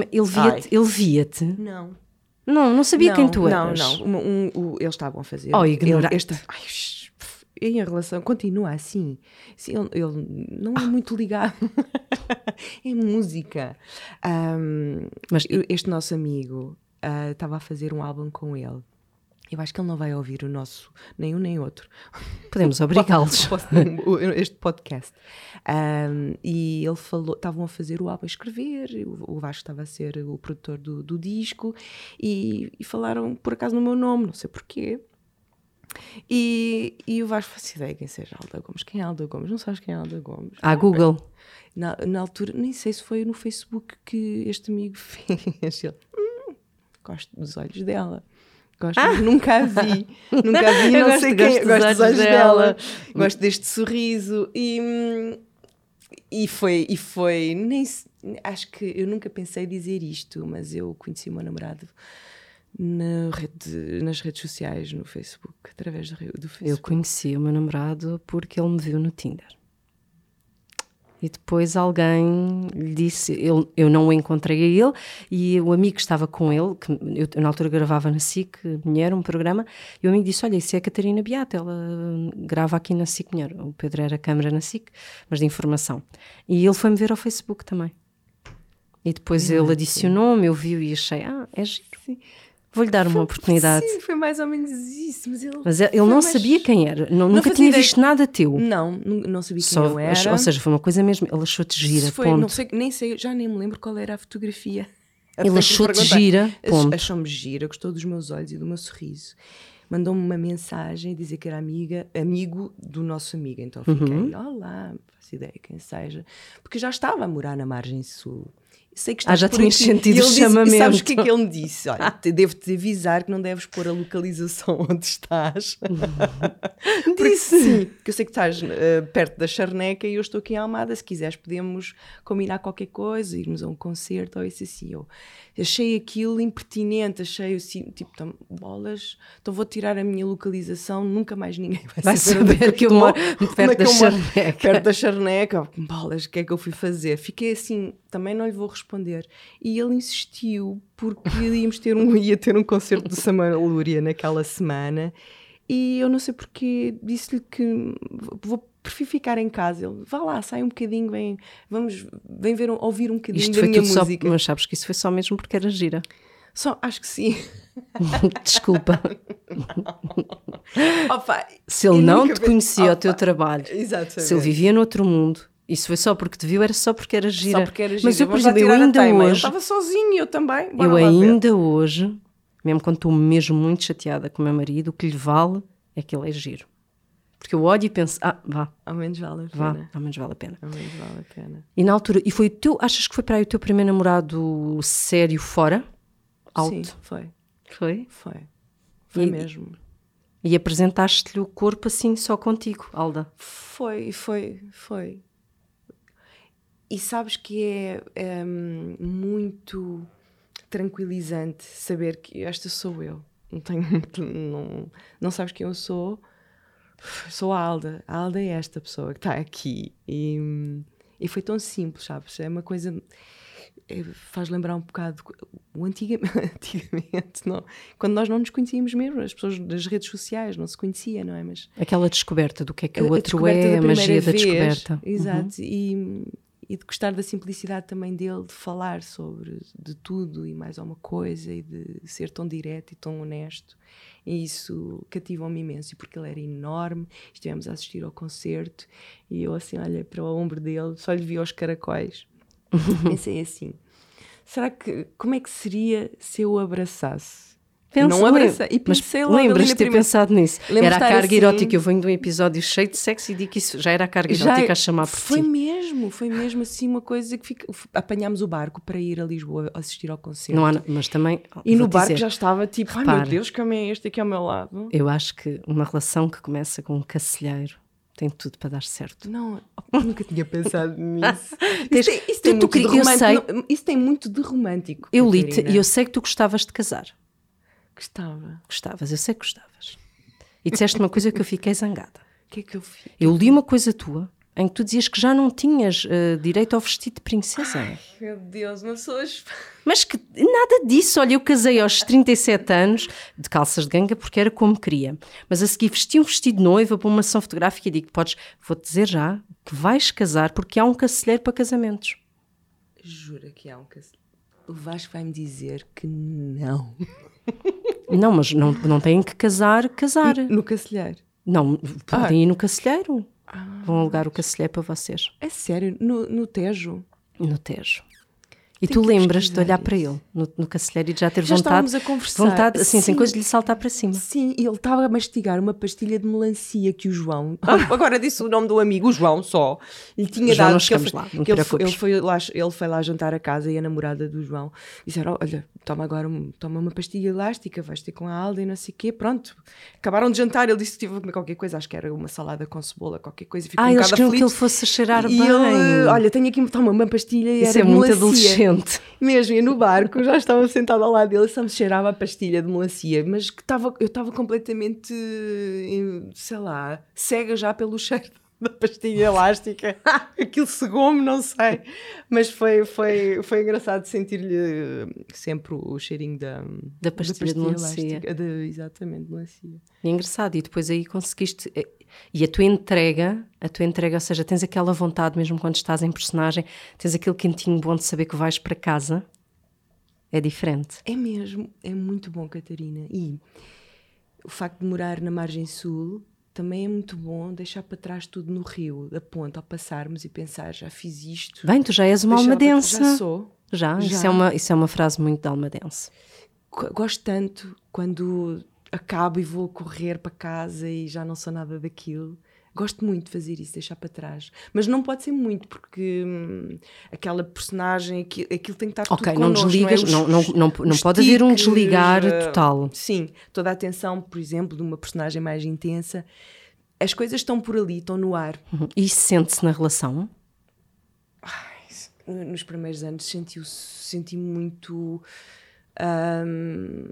Speaker 1: é- ele via-te. Ele via-te.
Speaker 2: Não.
Speaker 1: Não, não sabia
Speaker 2: não,
Speaker 1: quem tu
Speaker 2: não,
Speaker 1: eras.
Speaker 2: Não, Um- um- o- eles estavam a fazer.
Speaker 1: Oh, ignorante.
Speaker 2: este- ai, em relação, continua assim. Sim, ele, ele não é muito ligado. (laughs) é música.
Speaker 1: Mas
Speaker 2: este nosso amigo ah, estava a fazer um álbum com ele. Eu acho que ele não vai ouvir o nosso, nem um nem outro. (laughs)
Speaker 1: podemos obrigá-los. (laughs)
Speaker 2: Este podcast. Um, e ele falou, estavam a fazer o álbum a escrever, o, Vasco estava a ser o produtor do, do disco e, e falaram por acaso no meu nome, não sei porquê. E, e o Vasco faz ideia quem seja Alda Gomes. Quem é Alda Gomes? Não sabes quem é Alda Gomes?
Speaker 1: À Google.
Speaker 2: Na, na altura, nem sei se foi no Facebook que este amigo (laughs) fez. Ele, "Hum, gosto dos olhos dela. Gosto, nunca a vi. (laughs) Nunca a vi,
Speaker 1: Ah! Eu
Speaker 2: não
Speaker 1: gosto-
Speaker 2: sei quem. Gosto dos
Speaker 1: olhos
Speaker 2: olhos
Speaker 1: dela.
Speaker 2: dela. Gosto deste sorriso. E, hum, e foi, e foi nem, acho que eu nunca pensei dizer isto, mas eu conheci o meu namorado na rede, nas redes sociais, no Facebook, através do, do
Speaker 1: Eu
Speaker 2: Facebook.
Speaker 1: conheci o meu namorado porque ele me viu no Tinder. E depois alguém lhe disse, eu, eu não o encontrei a ele, e o amigo que estava com ele, que eu, na altura gravava na SIC, Mulher, um programa, e o amigo disse, olha, isso é a Catarina Beata, ela hum, grava aqui na SIC Mulher. O Pedro era câmara na SIC, mas de informação. E ele foi-me ver ao Facebook também. E depois ele adicionou-me, eu vi e achei, ah, é giro. Vou-lhe dar uma oportunidade.
Speaker 2: Sim, foi mais ou menos isso. Mas ele,
Speaker 1: Mas ele não
Speaker 2: mais-
Speaker 1: sabia quem era, não, nunca
Speaker 2: fazia
Speaker 1: tinha
Speaker 2: ideia.
Speaker 1: visto nada teu.
Speaker 2: Não, não sabia quem
Speaker 1: Só,
Speaker 2: eu era.
Speaker 1: Ou seja, foi uma coisa mesmo. Ele achou-te gira,
Speaker 2: foi,
Speaker 1: ponto.
Speaker 2: não sei, nem sei, já nem me lembro qual era a fotografia. (laughs)
Speaker 1: Ele
Speaker 2: Foi
Speaker 1: achou-te gira.
Speaker 2: Achou-me gira, gostou dos meus olhos e do meu sorriso. Mandou-me uma mensagem a dizer que era amiga, amigo do nosso amigo. Então fiquei,
Speaker 1: Uhum.
Speaker 2: olá, não faço ideia quem seja. Porque já estava a morar na margem sul. Sei que
Speaker 1: Ah,
Speaker 2: estás
Speaker 1: já
Speaker 2: por
Speaker 1: tinhas sentido o
Speaker 2: ele disse- sabes
Speaker 1: chamamento.
Speaker 2: o que é que ele me disse? Olha, (laughs) te- devo-te avisar que não deves pôr a localização (laughs) onde estás. (laughs) Porque sim, porque eu sei que estás eh, perto da Charneca e eu estou aqui em Almada. Se quiseres, podemos combinar qualquer coisa, irmos a um concerto ou isso assim. Eu achei aquilo impertinente, achei assim, tipo, tam- bolas, então vou tirar a minha localização, nunca mais ninguém vai,
Speaker 1: Vai
Speaker 2: saber, onde é
Speaker 1: saber que eu moro perto
Speaker 2: é que
Speaker 1: da. Charneca.
Speaker 2: Perto da Charneca, bolas, o que é que eu fui fazer? Fiquei assim, também não lhe vou responder. E ele insistiu porque íamos ter um, (laughs) ia ter um concerto do Samara Lúria naquela semana e eu não sei porque disse-lhe que vou prefiro ficar em casa. Ele, vá lá, sai um bocadinho, vem, vamos, vem ver, ouvir um bocadinho
Speaker 1: Isto
Speaker 2: da
Speaker 1: foi
Speaker 2: minha
Speaker 1: tudo só.
Speaker 2: música.
Speaker 1: Mas sabes que isso foi só mesmo porque era gira.
Speaker 2: Só, acho que sim. (laughs)
Speaker 1: Desculpa. (laughs)
Speaker 2: Opa,
Speaker 1: Se ele não te conhecia o
Speaker 2: Opa,
Speaker 1: teu trabalho,
Speaker 2: Exatamente.
Speaker 1: se ele vivia noutro mundo, isso foi só porque te viu, era só porque era gira.
Speaker 2: Só porque era
Speaker 1: Mas
Speaker 2: gira.
Speaker 1: eu, por exemplo, eu ainda hoje.
Speaker 2: estava sozinho, eu também. Bora
Speaker 1: Eu
Speaker 2: lá ver.
Speaker 1: ainda hoje, mesmo quando estou mesmo muito chateada com o meu marido, o que lhe vale é que ele é giro. Porque eu olho e penso, ah, vá,
Speaker 2: Ao menos vale a
Speaker 1: vá,
Speaker 2: pena.
Speaker 1: ao menos vale a pena.
Speaker 2: Ao menos vale a pena.
Speaker 1: E na altura, e foi o teu, achas que foi para aí o teu primeiro namorado sério fora? Alto?
Speaker 2: Sim, foi.
Speaker 1: Foi?
Speaker 2: Foi. Foi
Speaker 1: E-
Speaker 2: mesmo.
Speaker 1: E apresentaste-lhe o corpo assim só contigo, Alda.
Speaker 2: Foi, foi, foi. E sabes que é, é, muito tranquilizante saber que esta sou eu. Não, tenho, (laughs) não, não sabes quem eu sou. Sou a Alda. A Alda é esta pessoa que está aqui. E, e foi tão simples, sabes? É uma coisa. é, faz lembrar um bocado o antigamente, (laughs) antigamente não, quando nós não nos conhecíamos mesmo, as pessoas das redes sociais não se conhecia, não é? Mas
Speaker 1: aquela descoberta do que é que o outro é, a magia da descoberta.
Speaker 2: Exato, uhum. e, e de gostar da simplicidade também dele, de falar sobre de tudo e mais alguma coisa e de ser tão direto e tão honesto. E isso cativou-me imenso, porque ele era enorme. Estivemos a assistir ao concerto e eu assim olhei para o ombro dele, só lhe vi os caracóis. (laughs) Pensei assim será que como é que seria se eu o abraçasse?
Speaker 1: Penso, não abracei. E pensei mas lembras de ter pensado nisso? Era a carga assim... erótica. Eu venho de um episódio cheio de sexo e digo que isso já era a carga já erótica a chamar por
Speaker 2: Foi
Speaker 1: ti.
Speaker 2: mesmo, foi mesmo assim uma coisa que fica... apanhámos o barco para ir a Lisboa assistir ao concerto.
Speaker 1: Não há, mas também.
Speaker 2: E no barco dizer, já estava tipo, ai meu Deus, que homem é este aqui ao meu lado?
Speaker 1: Eu acho que uma relação que começa com um cacilheiro tem tudo para dar certo.
Speaker 2: Não, (laughs) nunca tinha pensado nisso. (laughs) isso, tem, isso, tem tu, tu, eu sei, isso tem muito de romântico.
Speaker 1: Eu li-te e eu sei que tu gostavas de casar.
Speaker 2: Gostava.
Speaker 1: Gostavas, eu sei que gostavas. E disseste uma coisa que eu fiquei zangada.
Speaker 2: O que é que eu fiz?
Speaker 1: Eu li uma coisa tua em que tu dizias que já não tinhas uh, direito ao vestido de princesa.
Speaker 2: Ai, meu Deus, não sou.
Speaker 1: Mas que nada disso. Olha, eu casei aos 37 anos de calças de ganga porque era como queria. Mas a seguir vesti um vestido de noiva para uma sessão fotográfica e digo: podes, vou-te dizer já que vais casar porque há um cacilheiro para casamentos.
Speaker 2: Jura que há um cacilheiro? O Vasco vai-me dizer que não. (laughs)
Speaker 1: Não, mas não, não têm que casar, casar.
Speaker 2: No, no cacilheiro?
Speaker 1: Não, podem ah. ir no cacilheiro. Ah, Vão alugar o cacilheiro para vocês.
Speaker 2: É sério? No, no Tejo?
Speaker 1: No Tejo. E tu lembras de olhar isso. para ele no, no cacilheiro e de já ter
Speaker 2: já
Speaker 1: vontade,
Speaker 2: a conversar.
Speaker 1: vontade assim, sem coisa de lhe saltar para cima.
Speaker 2: Sim, e ele estava a mastigar uma pastilha de melancia que o João, (laughs) ah. (laughs) agora disse o nome do amigo, o João só, lhe tinha
Speaker 1: João,
Speaker 2: dado.
Speaker 1: que ele, lá,
Speaker 2: que ele, ele, foi lá, ele foi lá jantar a casa e a namorada do João disseram: Olha, toma agora toma uma pastilha elástica, vais ter com a Alda e não sei o quê. Pronto, acabaram de jantar. Ele disse que tive qualquer coisa, acho que era uma salada com cebola, qualquer coisa.
Speaker 1: Ficou ah, um eles queriam que ele fosse cheirar
Speaker 2: e
Speaker 1: bem.
Speaker 2: Ele, olha, tenho aqui toma uma pastilha e
Speaker 1: Isso
Speaker 2: era
Speaker 1: é muito adolescente.
Speaker 2: Mesmo no barco, já estava sentado ao lado dele, só me cheirava a pastilha de melancia, mas que tava, eu estava completamente, sei lá, cega já pelo cheiro da pastilha elástica. (laughs) Aquilo cegou-me, não sei. Mas foi, foi, foi engraçado sentir-lhe sempre o cheirinho da,
Speaker 1: da pastilha, da pastilha de melancia.
Speaker 2: De, exatamente, melancia.
Speaker 1: É engraçado. E depois aí conseguiste. E a tua entrega, a tua entrega, ou seja, tens aquela vontade mesmo quando estás em personagem, tens aquele quentinho bom de saber que vais para casa é diferente.
Speaker 2: É mesmo, é muito bom, Catarina. E o facto de morar na margem sul também é muito bom deixar para trás tudo no rio, da ponta, ao passarmos e pensar, já fiz isto.
Speaker 1: Bem, tu já és uma almadense.
Speaker 2: Já sou.
Speaker 1: Já, já. Isso, é uma, isso é uma frase muito de almadense.
Speaker 2: Gosto tanto quando acabo e vou correr para casa e já não sou nada daquilo. Gosto muito de fazer isso, deixar para trás. Mas não pode ser muito, porque hum, aquela personagem, aquilo, aquilo, tem que estar
Speaker 1: Ok,
Speaker 2: tudo
Speaker 1: não
Speaker 2: connosco,
Speaker 1: desligas, não, é? não, não, não, não pode haver um desligar uh, total.
Speaker 2: Sim, toda a atenção, por exemplo, de uma personagem mais intensa. As coisas estão por ali, estão no ar.
Speaker 1: Uhum. E isso sente-se na relação?
Speaker 2: Ai, nos primeiros anos senti, senti muito. Hum,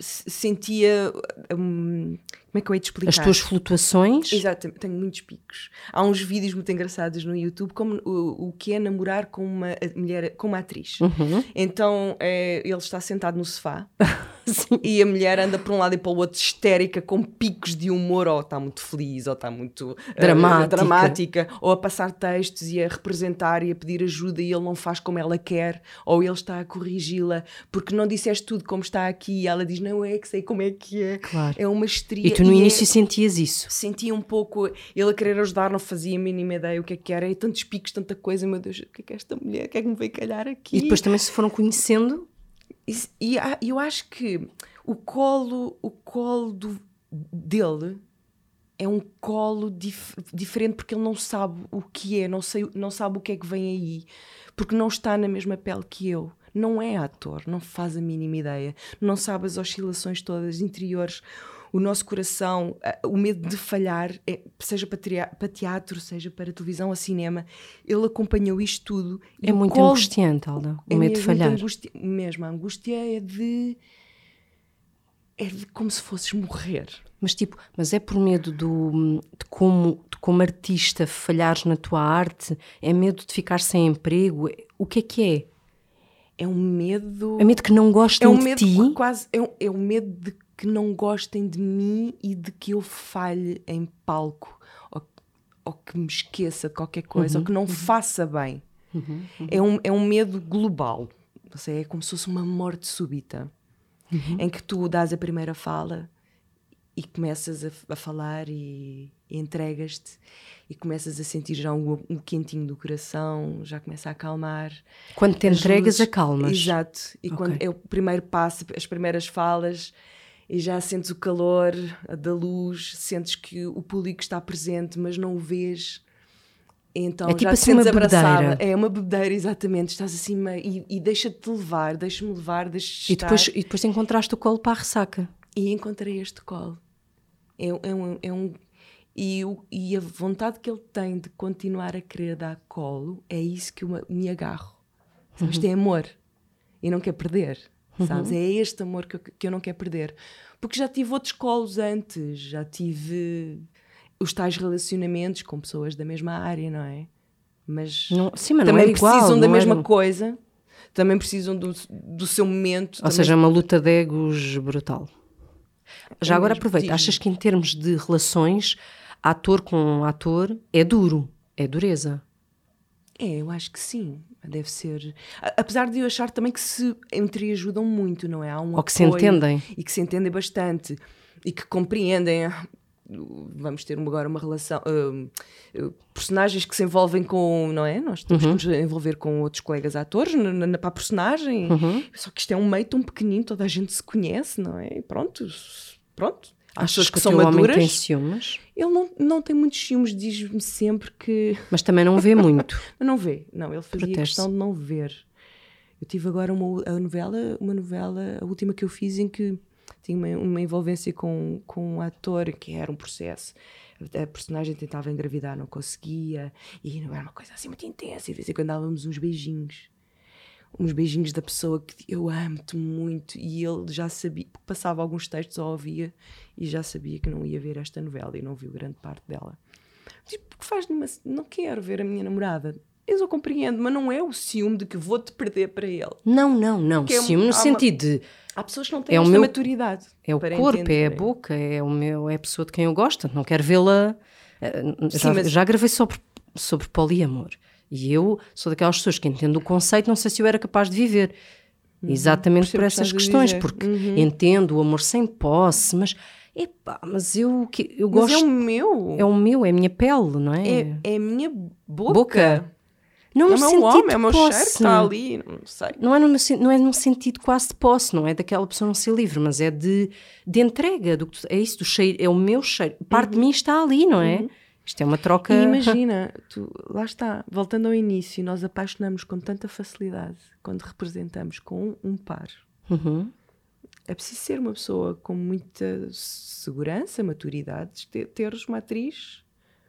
Speaker 2: sentia. Um, como é que eu hei de explicar?
Speaker 1: As tuas flutuações?
Speaker 2: Exato, tenho muitos picos. Há uns vídeos muito engraçados no YouTube como o, o que é namorar com uma mulher, com uma atriz.
Speaker 1: Uhum.
Speaker 2: Então é, ele está sentado no sofá (laughs) e a mulher anda para um lado e para o outro histérica, com picos de humor, ou está muito feliz, ou está muito
Speaker 1: eh, dramática.
Speaker 2: Uh, dramática, ou a passar textos e a representar e a pedir ajuda e ele não faz como ela quer, ou ele está a corrigi-la porque não disseste tudo como está aqui e ela diz: Não é que sei como é que é.
Speaker 1: Claro.
Speaker 2: É uma estria
Speaker 1: tu no início é, sentias isso?
Speaker 2: Sentia um pouco, ele a querer ajudar, não fazia a mínima ideia o que é que era, e tantos picos, tanta coisa, meu Deus, o que é que é esta mulher, o que é que me veio calhar aqui?
Speaker 1: E depois também se foram conhecendo?
Speaker 2: E, e eu acho que o colo, o colo do, dele é um colo dif diferente porque ele não sabe o que é, não, sei, não sabe o que é que vem aí, porque não está na mesma pele que eu. Não é ator, não faz a mínima ideia, não sabe as oscilações todas interiores o nosso coração, o medo de falhar, é, seja para teatro, seja para televisão ou cinema, ele acompanhou isto tudo.
Speaker 1: É muito colo, angustiante, Alda, o é medo de falhar.
Speaker 2: Angústia, mesmo, a angústia é de. é de como se fosses morrer.
Speaker 1: Mas tipo, mas é por medo do, de, como, de como artista falhares na tua arte? É medo de ficar sem emprego? O que é que é?
Speaker 2: é um medo.
Speaker 1: É medo que não gostem
Speaker 2: é um
Speaker 1: de
Speaker 2: medo
Speaker 1: ti.
Speaker 2: quase. É um, é um medo de que não gostem de mim e de que eu falhe em palco ou, ou que me esqueça de qualquer coisa
Speaker 1: Uhum,
Speaker 2: ou que não faça bem. É, um, é um medo global. Ou seja, é como se fosse uma morte súbita
Speaker 1: Uhum.
Speaker 2: em que tu dás a primeira fala e começas a, a falar e, e entregas-te e começas a sentir já um, um quentinho do coração, já começa a acalmar.
Speaker 1: Quando te
Speaker 2: As
Speaker 1: entregas,
Speaker 2: luzes-
Speaker 1: acalmas.
Speaker 2: Exato. E
Speaker 1: Ok.
Speaker 2: quando é o primeiro passo, as primeiras falas, e já sentes o calor da luz, sentes que o público está presente, mas não o vês. Então
Speaker 1: É tipo
Speaker 2: já
Speaker 1: assim uma
Speaker 2: abraçada.
Speaker 1: bebedeira.
Speaker 2: É uma bebedeira, exatamente. Estás assim e, e deixa-te levar, deixa-me levar, deixa-te
Speaker 1: E
Speaker 2: estar.
Speaker 1: depois, e depois encontraste o colo para a ressaca.
Speaker 2: E encontrei este colo. É, é um, é um- e, o- e a vontade que ele tem de continuar a querer dar colo é isso que eu me- agarro. Sabes? Isto é amor. E não quer perder. Sabes? É este amor que eu, que eu não quero perder. Porque já tive outros colos antes. Já tive os tais relacionamentos com pessoas da mesma área, não é? Mas
Speaker 1: Não, sim, mas não
Speaker 2: também
Speaker 1: é igual.
Speaker 2: precisam da
Speaker 1: não
Speaker 2: mesma coisa. Também precisam do, do seu momento.
Speaker 1: Ou
Speaker 2: também
Speaker 1: seja, é uma luta de egos brutal. Já
Speaker 2: É
Speaker 1: agora aproveita, achas que em termos de relações, ator com ator, é duro, é dureza.
Speaker 2: É, eu acho que sim. Deve ser. Apesar de eu achar também que se entreajudam muito, não é? Há um
Speaker 1: Ou que se entendem.
Speaker 2: E que se entendem bastante. E que compreendem. Vamos ter agora uma relação. hum, hum, personagens que se envolvem com. Não é? Nós temos
Speaker 1: Uhum.
Speaker 2: que nos envolver com outros colegas atores na, na- para a personagem.
Speaker 1: Uhum.
Speaker 2: Só que isto é um meio tão pequenino, toda a gente se conhece, não é? E pronto. Pronto.
Speaker 1: Achas que,
Speaker 2: que são
Speaker 1: homem
Speaker 2: maduras.
Speaker 1: tem ciúmes,
Speaker 2: Ele não, não tem muitos ciúmes, diz-me sempre que. (laughs)
Speaker 1: mas também não vê muito. (laughs)
Speaker 2: Não vê, não, ele fazia questão de não ver. Eu tive agora uma a novela, uma novela, a última que eu fiz em que tinha uma, uma envolvência com, com um ator que era um processo. A personagem tentava engravidar, não conseguia, e não era uma coisa assim muito intensa, e de vez em quando dávamos uns beijinhos. Uns beijinhos da pessoa que eu amo-te muito, e ele já sabia, porque passava alguns textos ou ouvia, e já sabia que não ia ver esta novela, e não viu grande parte dela. Tipo, porque faz numa. Não quero ver a minha namorada. Eu compreendo, mas não é o ciúme de que vou-te perder para ele.
Speaker 1: Não, não, não.
Speaker 2: Que é
Speaker 1: Ciúme no
Speaker 2: há uma-
Speaker 1: sentido de
Speaker 2: Há pessoas que não têm
Speaker 1: É
Speaker 2: esta
Speaker 1: meu-
Speaker 2: maturidade.
Speaker 1: é o corpo, é a boca, é, o meu, é a pessoa de quem eu gosto. Não quero vê-la. eh, já,
Speaker 2: mas-
Speaker 1: já gravei sobre, sobre poliamor. E eu sou daquelas pessoas que entendo o conceito, não sei se eu era capaz de viver. Exatamente
Speaker 2: Uhum. Percebo
Speaker 1: por essas questões, porque
Speaker 2: Uhum.
Speaker 1: entendo o amor sem posse, mas epá, mas eu, que- eu
Speaker 2: Mas
Speaker 1: gosto.
Speaker 2: é o meu.
Speaker 1: É o meu, é a minha pele, não é?
Speaker 2: É, é a minha boca.
Speaker 1: Boca. Não
Speaker 2: É o meu homem, é o meu
Speaker 1: posse.
Speaker 2: cheiro que está ali. Não sei.
Speaker 1: Não é, no, meu não é num sentido quase de posse, não é daquela pessoa não ser livre, mas é de, de entrega. Do é isso, do cheiro, é o meu cheiro. Parte de mim está ali, não é? Isto é uma troca.
Speaker 2: E imagina, tu, lá está, voltando ao início, nós apaixonamos com tanta facilidade quando representamos com um, um par.
Speaker 1: Uhum.
Speaker 2: É preciso ser uma pessoa com muita segurança, maturidade, ter, teres uma atriz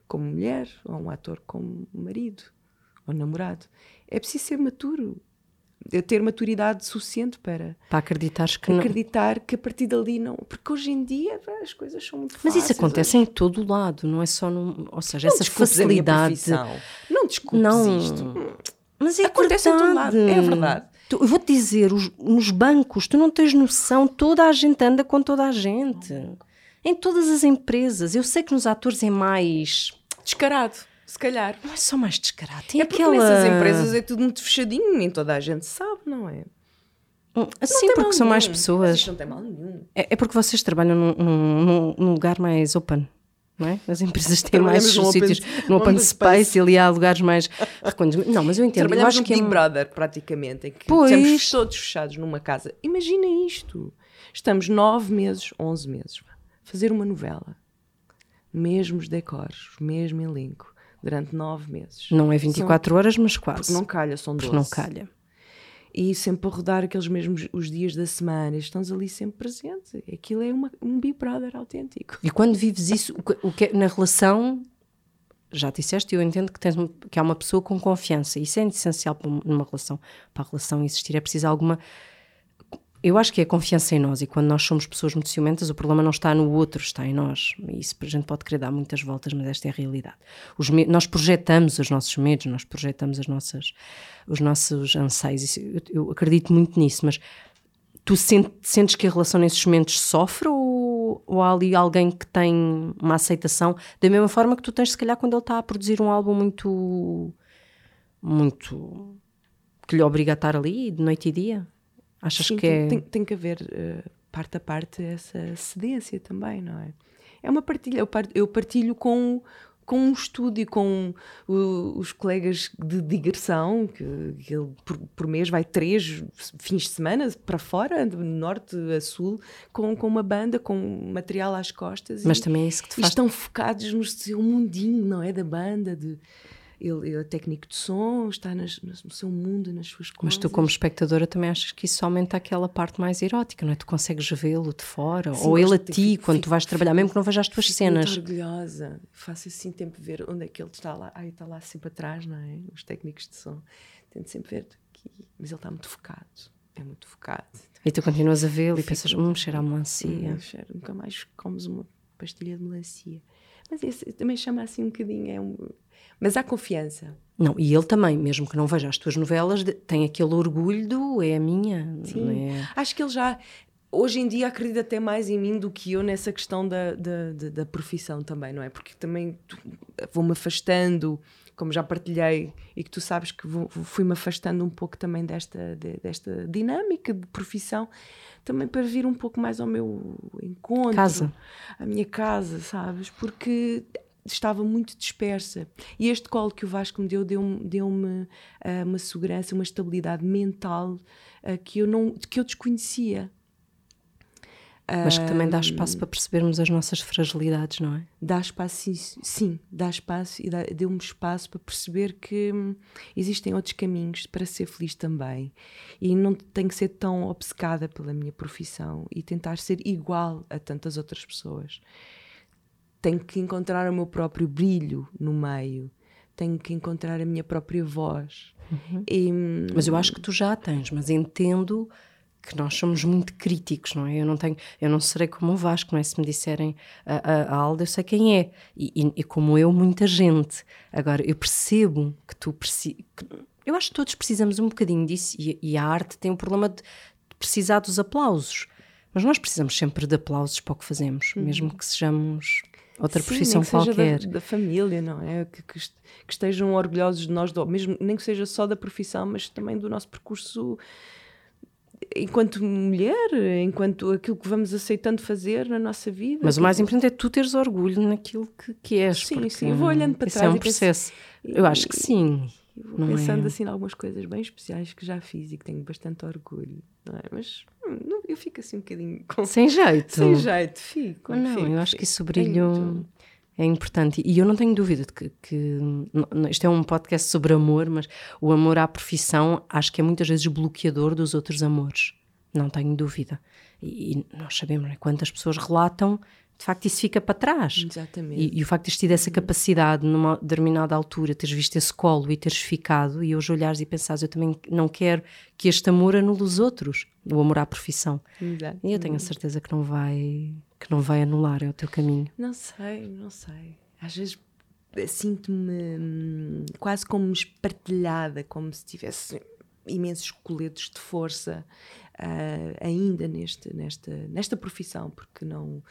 Speaker 2: como mulher, ou um ator como marido, ou namorado. É preciso ser maturo, ter maturidade suficiente para
Speaker 1: Para acreditares que não.
Speaker 2: acreditar que a partir dali não. Porque hoje em dia as coisas são muito
Speaker 1: Mas
Speaker 2: fáceis.
Speaker 1: isso acontece em todo o lado, não é só num. Ou seja,
Speaker 2: Não
Speaker 1: essa
Speaker 2: desculpes a minha
Speaker 1: facilidade.
Speaker 2: profissão. Não desculpes
Speaker 1: Não.
Speaker 2: isto.
Speaker 1: Mas é
Speaker 2: Acontece em todo lado, é verdade.
Speaker 1: Eu vou-te dizer, os- nos bancos, tu não tens noção, toda a gente anda com toda a gente. Em todas as empresas. Eu sei que nos atores é mais.
Speaker 2: Descarado, se calhar.
Speaker 1: Não é só mais descarado. Tem
Speaker 2: É porque
Speaker 1: aquela.
Speaker 2: nessas empresas é tudo muito fechadinho, nem toda a gente sabe, não é?
Speaker 1: Sim,
Speaker 2: tem
Speaker 1: porque são mais
Speaker 2: nenhum.
Speaker 1: pessoas.
Speaker 2: Isto não tem mal nenhum.
Speaker 1: É, é porque vocês trabalham num, num- num- lugar mais open. Não é? As empresas têm mais
Speaker 2: Trabalhamos no open-
Speaker 1: sítios no open space,
Speaker 2: space.
Speaker 1: e ali há lugares mais reconhecidos. Não, mas eu entendo. Eu
Speaker 2: Trabalhamos
Speaker 1: acho
Speaker 2: no
Speaker 1: que é
Speaker 2: Big
Speaker 1: um-
Speaker 2: Brother, praticamente, em que
Speaker 1: Pois.
Speaker 2: estamos todos fechados numa casa. Imagina isto. Estamos nove meses, onze meses, fazer uma novela. Mesmos decores, mesmo elenco, durante nove meses.
Speaker 1: Não é 24 horas, mas quase.
Speaker 2: Porque não calha, são doze.
Speaker 1: Porque não calha.
Speaker 2: E sempre a rodar aqueles mesmos os dias da semana. Estamos ali sempre presentes. Aquilo é uma- um Big Brother autêntico.
Speaker 1: E quando vives isso, o que, é- na relação, já disseste, eu entendo que, tens, que há uma pessoa com confiança. Isso é essencial para uma- numa relação. Para a relação existir, é preciso alguma. Eu acho que é a confiança em nós e quando nós somos pessoas muito ciumentas o problema não está no outro, está em nós. Isso a gente pode querer dar muitas voltas, mas esta é a realidade. nós projetamos os nossos medos, nós projetamos as nossas, os nossos anseios. Isso, eu, eu, acredito muito nisso, mas tu sent, sentes que a relação nesses momentos sofre ou, ou há ali alguém que tem uma aceitação da mesma forma que tu tens, se calhar, quando ele está a produzir um álbum muito. muito. que lhe obriga a estar ali de noite e dia? Achas
Speaker 2: Sim,
Speaker 1: que é...
Speaker 2: tem, tem que haver uh, parte a parte essa cedência também, não é? É uma partilha. Eu partilho com, com um estúdio, com o, os colegas de digressão, que, que ele por, por, mês vai três fins de semana para fora, de norte a sul, com, com uma banda, com material às costas.
Speaker 1: Mas
Speaker 2: e,
Speaker 1: também é isso que te
Speaker 2: faz... estão focados no seu mundinho, não é? Da banda, de ele, ele é técnico de som, está nas, no seu mundo, nas suas coisas.
Speaker 1: Mas tu, como espectadora, também achas que isso aumenta aquela parte mais erótica, não é? Tu consegues vê-lo de fora, Sim, ou ele a ti, fico, quando fico, tu vais trabalhar, mesmo que não vejas as tuas cenas.
Speaker 2: Muito orgulhosa. Faço assim tempo ver onde é que ele está lá. Ai, está lá sempre atrás, não é? Os técnicos de som. Tento sempre ver aqui. Mas ele está muito focado. É muito focado.
Speaker 1: E tu continuas a vê-lo e pensas, hum, cheira a melancia. Hum,
Speaker 2: cheiro, nunca mais comes uma pastilha de melancia. Mas esse também chama assim um bocadinho, é um, mas há confiança.
Speaker 1: Não, e ele também, mesmo que não veja as tuas novelas, tem aquele orgulho do é a minha.
Speaker 2: Sim.
Speaker 1: É...
Speaker 2: Acho que ele já, hoje em dia, acredita até mais em mim do que eu nessa questão da, da, da, da profissão também, não é? Porque também vou-me afastando, como já partilhei, e que tu sabes que fui-me afastando um pouco também desta, de, desta dinâmica de profissão, também para vir um pouco mais ao meu encontro.
Speaker 1: Casa.
Speaker 2: A minha casa, sabes? Porque estava muito dispersa. E este colo que o Vasco me deu deu-me deu uh, uma segurança, uma estabilidade mental uh, que, eu não, que eu desconhecia.
Speaker 1: Mas que também dá espaço para percebermos as nossas fragilidades, não é?
Speaker 2: Dá espaço, sim, sim dá espaço e deu-me espaço para perceber que hum, existem outros caminhos para ser feliz também. E não tenho que ser tão obcecada pela minha profissão e tentar ser igual a tantas outras pessoas tenho que encontrar o meu próprio brilho no meio, tenho que encontrar a minha própria voz.
Speaker 1: Uhum. E, mas eu acho que tu já tens, mas entendo que nós somos muito críticos, não é? Eu não tenho, eu não serei como o Vasco, não é? Se me disserem a, a, a Alda, eu sei quem é. E, e, e, como eu, muita gente. Agora, eu percebo que tu precisas. Eu acho que todos precisamos um bocadinho disso e, e a arte tem o problema de, de, precisar dos aplausos. Mas nós precisamos sempre de aplausos para o que fazemos, uhum. mesmo que sejamos outra
Speaker 2: Sim,
Speaker 1: profissão qualquer.
Speaker 2: Da, da, família, não é? Que, que, estejam orgulhosos de nós, mesmo nem que seja só da profissão, mas também do nosso percurso enquanto mulher, enquanto aquilo que vamos aceitando fazer na nossa vida.
Speaker 1: Mas o mais importante é tu teres orgulho naquilo que, que és.
Speaker 2: Sim, sim, eu vou olhando para trás.
Speaker 1: É um processo. Penso, eu acho que sim.
Speaker 2: Vou pensando é? assim em algumas coisas bem especiais que já fiz e que tenho bastante orgulho, não é? Mas hum, eu fico assim um bocadinho com... (laughs)
Speaker 1: sem jeito.
Speaker 2: Sem jeito, fico.
Speaker 1: Não,
Speaker 2: fico,
Speaker 1: eu acho que isso brilho é, é importante e eu não tenho dúvida de que, que isto é um podcast sobre amor, mas o amor à profissão acho que é muitas vezes bloqueador dos outros amores. Não tenho dúvida. E, e nós sabemos né, quantas pessoas relatam de facto isso fica para trás.
Speaker 2: Exatamente.
Speaker 1: E, e, o facto de teres tido essa capacidade numa determinada altura, teres visto esse colo e teres ficado, e hoje olhares e pensares, eu também não quero que este amor anule os outros, o amor à profissão.
Speaker 2: Exato.
Speaker 1: E eu tenho a certeza que não vai, que não vai anular, é o teu caminho.
Speaker 2: Não sei, não sei. Às vezes sinto-me hum, quase como espartilhada, como se tivesse imensos coletes de força uh, ainda neste, nesta, nesta profissão, porque não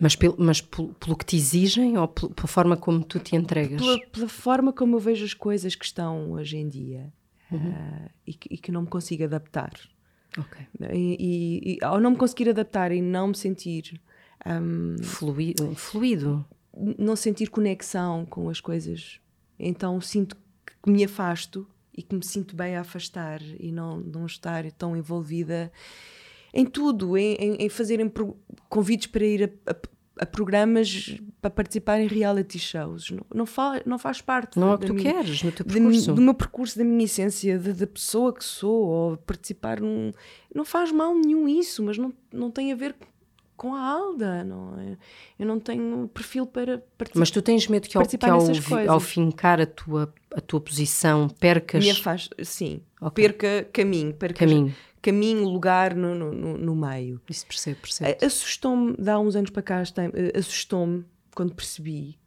Speaker 1: mas, pelo, mas pelo, que te exigem ou pela forma como tu te entregas?
Speaker 2: Pela, pela, forma como eu vejo as coisas que estão hoje em dia uhum. uh, e, que, e, que, não me consigo adaptar.
Speaker 1: Ok.
Speaker 2: E, e, e, ao não me conseguir adaptar e não me sentir. Um,
Speaker 1: fluido, fluido.
Speaker 2: Não sentir conexão com as coisas. Então sinto que me afasto e que me sinto bem a afastar e não, não estar tão envolvida em tudo, em, em, em fazerem convites para ir a, a, a, programas para participar em reality shows. Não, não, fa, não faz parte.
Speaker 1: Não é o que tu minha, queres no teu percurso.
Speaker 2: De, do meu percurso, da minha essência, da pessoa que sou, ou participar num. Não faz mal nenhum isso, mas não, não tem a ver com a Alda, não é? Eu não tenho perfil para participar.
Speaker 1: Mas tu tens medo que ao, que ao, ao fincar a tua, a tua posição percas.
Speaker 2: Me afaz, sim, okay. perca caminho, perca
Speaker 1: caminho
Speaker 2: caminho, lugar no, no, no meio.
Speaker 1: Isso percebo, percebo.
Speaker 2: Assustou-me, há uns anos para cá, assustou-me quando percebi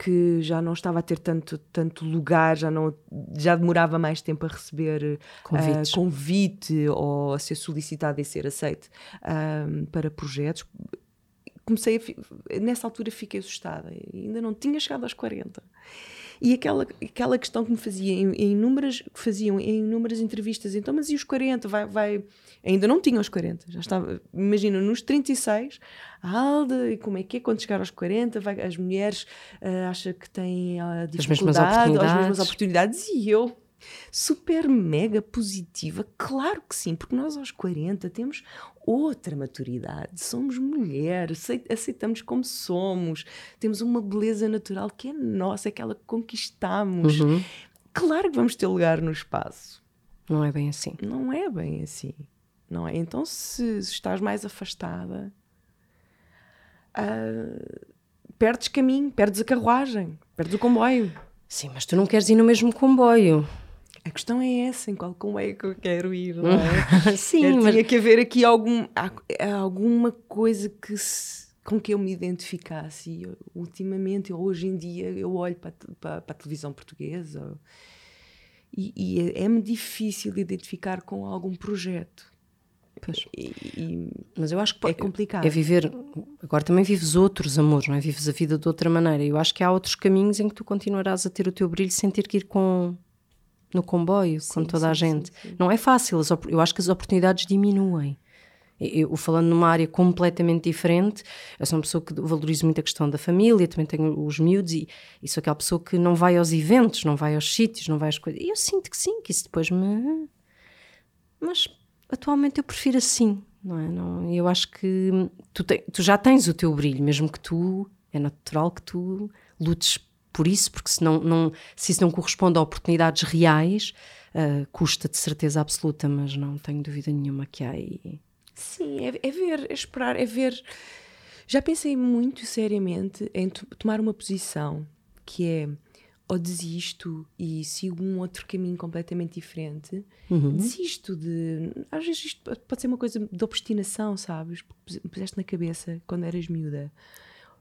Speaker 2: que já não estava a ter tanto, tanto lugar, já, não, já demorava mais tempo a receber uh, convite ou a ser solicitado e ser aceito uh, para projetos. Comecei a, nessa altura fiquei assustada, ainda não tinha chegado aos 40. E aquela, aquela questão que me fazia em, em inúmeras, que faziam em inúmeras entrevistas, então, mas e os 40? Vai, vai... Ainda não tinha os 40, já estava, imagina, nos 36, a Alda, e como é que é quando chegar aos 40, vai, as mulheres uh, acham que têm a dificuldade,
Speaker 1: as mesmas,
Speaker 2: as mesmas oportunidades, e eu super mega positiva? Claro que sim, porque nós aos 40 temos outra maturidade, somos mulheres, aceitamos como somos, temos uma beleza natural que é nossa, aquela que conquistamos. Uhum. Claro que vamos ter lugar no espaço.
Speaker 1: Não é bem assim.
Speaker 2: Não é bem assim. Não é? Então, se, se estás mais afastada, uh, perdes caminho, perdes a carruagem, perdes o comboio.
Speaker 1: Sim, mas tu não queres ir no mesmo comboio.
Speaker 2: A questão é essa, em qual comboio é que eu quero ir, não é? (laughs)
Speaker 1: Sim,
Speaker 2: é,
Speaker 1: mas...
Speaker 2: Tinha que haver aqui algum, alguma coisa que se, com que eu me identificasse. E, ultimamente, eu, hoje em dia, eu olho para, para, para a televisão portuguesa e, e é-me é difícil identificar com algum projeto.
Speaker 1: E, e, mas eu acho que
Speaker 2: é complicado.
Speaker 1: É viver. Agora também vives outros amores, não é? Vives a vida de outra maneira. Eu acho que há outros caminhos em que tu continuarás a ter o teu brilho sem ter que ir com no comboio, sim, com toda sim, a gente. Sim, não é fácil, eu acho que as oportunidades diminuem. Eu, falando numa área completamente diferente, eu sou uma pessoa que valorizo muito a questão da família, também tenho os miúdos e, e sou aquela pessoa que não vai aos eventos, não vai aos sítios, não vai às coisas. E eu sinto que sim, que isso depois me. Mas atualmente eu prefiro assim, não é? Não, eu acho que tu, te, tu já tens o teu brilho, mesmo que tu. É natural que tu lutes por isso, porque se, não, não, se isso não corresponde a oportunidades reais, uh, custa de certeza absoluta, mas não tenho dúvida nenhuma que há aí.
Speaker 2: Sim, é, é ver, é esperar, é ver. Já pensei muito seriamente em tomar uma posição que é ou desisto e sigo um outro caminho completamente diferente, uhum. desisto de. Às vezes isto pode ser uma coisa de obstinação, sabes? Porque puseste na cabeça quando eras miúda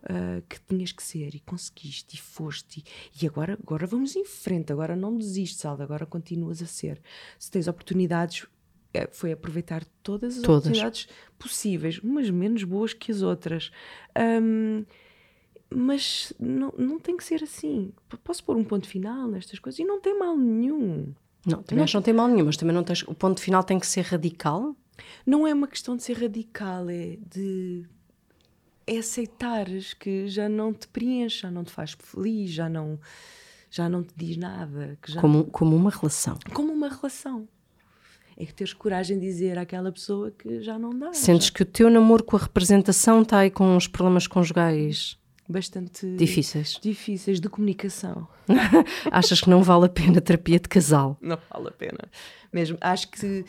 Speaker 2: uh, que tinhas que ser e conseguiste e foste e, e, agora, agora vamos em frente, agora não desistes, Alda, agora continuas a ser. Se tens oportunidades, é, foi aproveitar todas as todas. oportunidades possíveis, umas menos boas que as outras. Um, mas não, não tem que ser assim. Posso pôr um ponto final nestas coisas e não tem mal nenhum.
Speaker 1: Não, também não, acho que não tem mal nenhum, mas também não tens. O ponto final tem que ser radical?
Speaker 2: Não é uma questão de ser radical, é de é aceitares que já não te preenche, já não te faz feliz, já não, já não te diz nada. Que já
Speaker 1: como, como uma relação.
Speaker 2: Como uma relação. É que teres coragem de dizer àquela pessoa que já não dá.
Speaker 1: Sentes
Speaker 2: já.
Speaker 1: que o teu namoro com a representação está aí com os problemas conjugais
Speaker 2: bastante
Speaker 1: difíceis.
Speaker 2: Difíceis de comunicação. (laughs)
Speaker 1: Achas que não vale a pena terapia de casal?
Speaker 2: Não vale a pena. Mesmo, acho que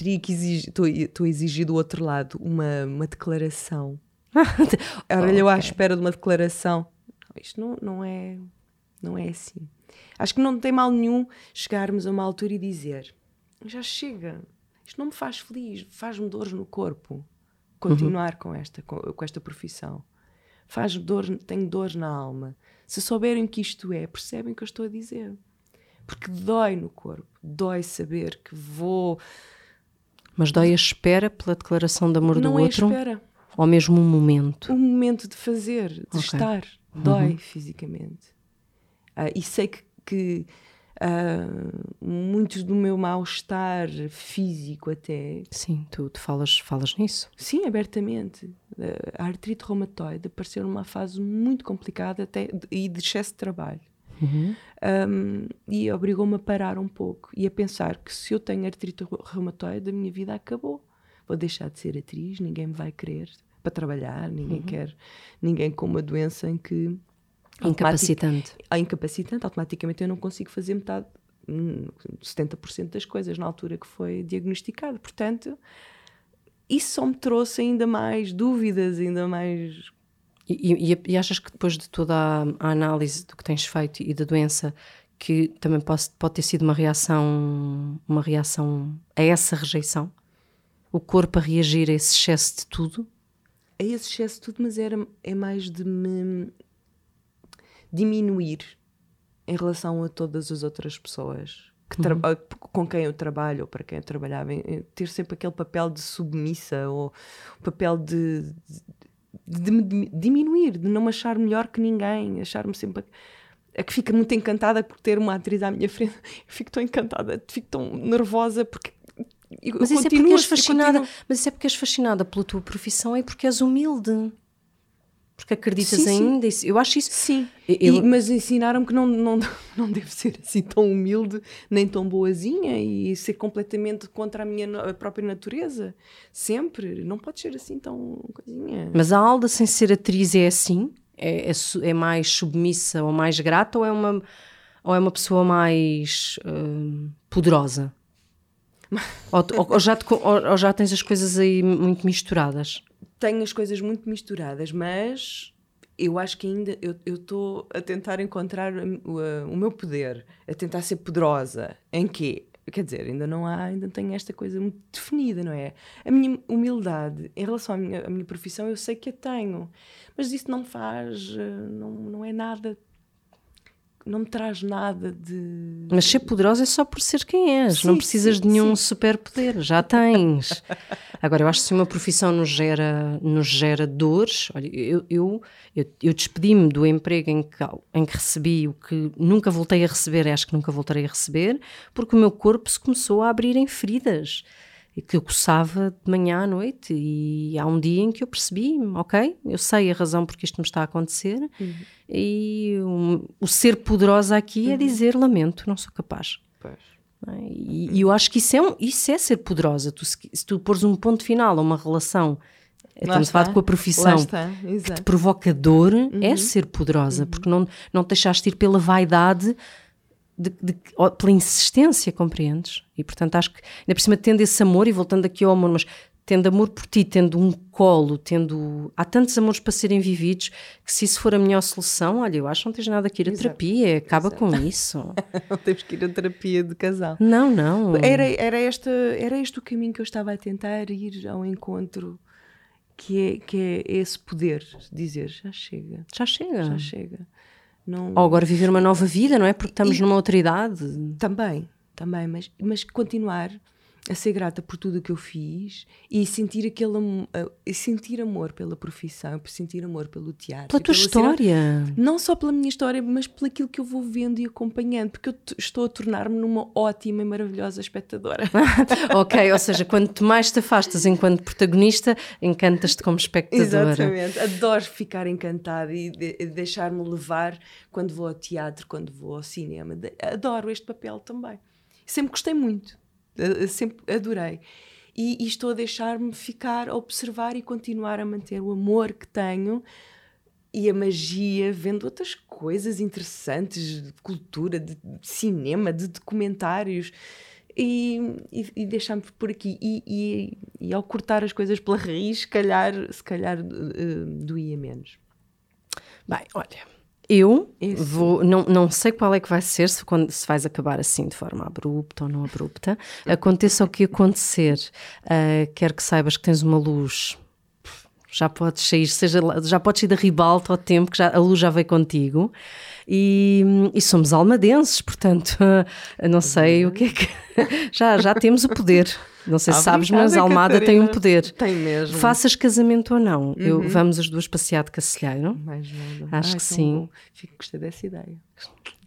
Speaker 2: teria que exigir, estou a exigir do outro lado uma, uma declaração. (laughs) Olha, eu à espera de uma declaração. Isto não, não, é, não é assim. Acho que não tem mal nenhum chegarmos a uma altura e dizer: já chega, isto não me faz feliz, faz-me dores no corpo. Continuar uhum. com, esta, com, com esta profissão. Faz dor, tenho dores na alma. Se souberem que isto é, percebem o que eu estou a dizer. Porque dói no corpo, dói saber que vou
Speaker 1: mas dói a espera pela declaração de amor
Speaker 2: não
Speaker 1: do
Speaker 2: é
Speaker 1: outro?
Speaker 2: Espera.
Speaker 1: Ou mesmo um momento?
Speaker 2: O momento de fazer, de okay. estar. Dói uhum. fisicamente. Uh, e sei que, que uh, muito do meu mal-estar físico até...
Speaker 1: Sim, tu, tu falas, falas nisso?
Speaker 2: Sim, abertamente. Uh, a artrite reumatoide apareceu numa fase muito complicada até, e de excesso de trabalho. Uhum. Um, e obrigou-me a parar um pouco e a pensar que se eu tenho artrite reumatoide, a minha vida acabou. Vou deixar de ser atriz, ninguém me vai querer para trabalhar, ninguém uhum. quer, ninguém com uma doença em que.
Speaker 1: Incapacitante.
Speaker 2: A incapacitante, automaticamente eu não consigo fazer metade, 70% hum, das coisas na altura que foi diagnosticado. Portanto, isso só me trouxe ainda mais dúvidas, ainda mais
Speaker 1: e, e, e, achas que depois de toda a, a, análise do que tens feito e da doença, que também pode, pode ter sido uma reação, uma reação a essa rejeição? O corpo a reagir a esse excesso de tudo?
Speaker 2: A esse excesso de tudo, mas era, é mais de me diminuir em relação a todas as outras pessoas que uhum. com quem eu trabalho ou para quem eu trabalhava, ter sempre aquele papel de submissa ou papel de, de, de me diminuir, de não me achar melhor que ninguém, achar-me sempre a, a, que fica muito encantada por ter uma atriz à minha frente. (laughs) Eu fico tão encantada, fico tão nervosa porque
Speaker 1: mas isso, é porque és fascinada, mas isso é porque és fascinada pela tua profissão e porque és humilde porque acreditas sim, ainda. Sim. Eu acho isso.
Speaker 2: Sim. Eu... E, mas ensinaram-me que não, não, (laughs) não devo ser assim tão humilde, nem tão boazinha e ser completamente contra a minha a própria natureza. Sempre. Não pode ser assim tão coisinha.
Speaker 1: Mas a Alda, sem ser atriz, é assim? É, é, é mais submissa ou mais grata ou é uma, ou é uma pessoa mais uh, poderosa? (laughs) ou, ou, ou, já te, ou já tens as coisas aí muito misturadas?
Speaker 2: Tenho as coisas muito misturadas, mas eu acho que ainda eu estou a tentar encontrar o, o, meu poder, a tentar ser poderosa. Em quê? Quer dizer, ainda não há, ainda tenho esta coisa muito definida, não é? A minha humildade em relação à minha, à minha profissão, eu sei que a tenho, mas isso não faz, eh, não, não é nada não me traz nada de.
Speaker 1: Mas ser poderosa é só por ser quem és, sim, não precisas sim, de nenhum superpoder, já tens. Agora, eu acho que se uma profissão nos gera, nos gera dores, olha, eu, eu, eu, eu despedi-me do emprego em que, em que recebi o que nunca voltei a receber, acho que nunca voltarei a receber, porque o meu corpo se começou a abrir em feridas que eu coçava de manhã à noite e há um dia em que eu percebi, ok, eu sei a razão porque isto me está a acontecer uhum. e um, o ser poderosa aqui é uhum. é dizer lamento, não sou capaz. Pois. É? E, e, eu acho que isso é, um, isso é ser poderosa. Tu, se, se tu pôres um ponto final a uma relação, estamos a falar com a profissão que te provoca dor, é uhum. é ser poderosa, uhum. porque não, não deixaste ir pela vaidade de, de, pela insistência, compreendes? E portanto acho que, ainda por cima, tendo esse amor, e voltando aqui ao amor, mas tendo amor por ti, tendo um colo, tendo. Há tantos amores para serem vividos que se isso for a melhor solução, olha, eu acho que não tens nada que ir a Exato. terapia, acaba Exato. com isso. (laughs)
Speaker 2: não temos que ir a terapia de casal.
Speaker 1: Não, não.
Speaker 2: Era, era, esta, era este o caminho que eu estava a tentar ir ao encontro. Que é, que é esse poder, dizer já chega.
Speaker 1: Já chega.
Speaker 2: Já chega.
Speaker 1: Não... Ou agora viver uma nova vida, não é? Porque estamos e... numa outra idade.
Speaker 2: Também, também, mas, mas continuar a ser grata por tudo o que eu fiz e sentir aquele uh, sentir amor pela profissão, sentir amor pelo teatro.
Speaker 1: Pela tua história.
Speaker 2: não só pela minha história, mas pelo aquilo que eu vou vendo e acompanhando, porque eu estou a tornar-me numa ótima e maravilhosa espectadora. (laughs)
Speaker 1: ok, ou seja, quanto mais te afastas enquanto protagonista, encantas-te como espectadora.
Speaker 2: Exatamente, adoro ficar encantada e de, deixar-me levar quando vou ao teatro, quando vou ao cinema. Adoro este papel também. Sempre gostei muito sempre adorei. E, e estou a deixar-me ficar a observar e continuar a manter o amor que tenho e a magia, vendo outras coisas interessantes de cultura, de cinema, de documentários. E, e, e deixar-me por aqui. E, e, ao cortar as coisas pela raiz, se calhar, se calhar uh, doía menos.
Speaker 1: Bem, olha, eu Isso. vou, não, não sei qual é que vai ser, se, quando, se vais acabar assim de forma abrupta ou não abrupta. Aconteça o que acontecer, uh, quer que saibas que tens uma luz já podes sair, seja, já podes ir da ribalta ao tempo que já, a luz já veio contigo e, e somos almadenses, portanto, (laughs) não sei o que é que (laughs) já, já temos o poder. Não sei se sabes, mas Almada Catarina. tem um poder.
Speaker 2: Tem mesmo.
Speaker 1: Faças casamento ou não, uhum. eu, vamos as duas passear de Cacilheiro.
Speaker 2: Mais
Speaker 1: nada. Acho Ai, que sim. Bom.
Speaker 2: Fico gostei dessa ideia.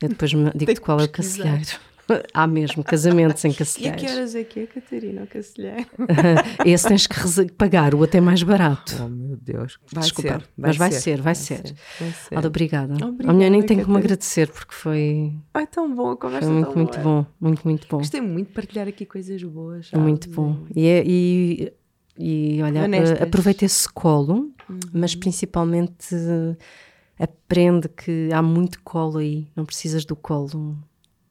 Speaker 1: Eu depois digo-te qual é o Cacilheiro. (laughs) Há mesmo casamentos em Cacilheiros. (laughs)
Speaker 2: E a que horas é que é, Catarina, o Cacilheiro? (laughs)
Speaker 1: Esse tens que pagar o até mais barato.
Speaker 2: Oh, meu Deus.
Speaker 1: Vai Desculpa, ser, vai mas vai ser, ser vai, vai ser. ser. Vai ser. Alda, obrigada. obrigada. A mulher nem tenho que me agradecer porque foi.
Speaker 2: Ai, tão bom, a conversa
Speaker 1: foi muito, muito
Speaker 2: boa.
Speaker 1: bom. Muito, muito bom.
Speaker 2: Gostei muito de partilhar aqui coisas boas. Sabe?
Speaker 1: Muito bom. E, é, e, e olha, Honestas. aproveita esse colo, uhum. mas principalmente aprende que há muito colo aí. Não precisas do colo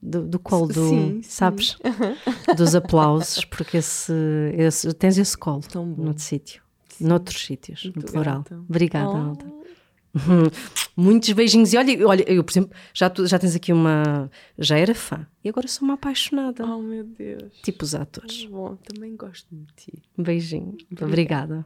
Speaker 1: do, do colo, do, sim, sabes? (laughs) Sim. Dos aplausos, porque esse, esse, tens esse colo noutro sítio, noutros sítios, no plural. Obrigada, oh. Alda. (laughs) Muitos beijinhos. E olha, olha eu, por exemplo, já, tu, já tens aqui uma. Já era fã. E agora sou uma apaixonada.
Speaker 2: Oh, meu Deus.
Speaker 1: Tipo os atores.
Speaker 2: Bom, também gosto de ti.
Speaker 1: Beijinho. Obrigada.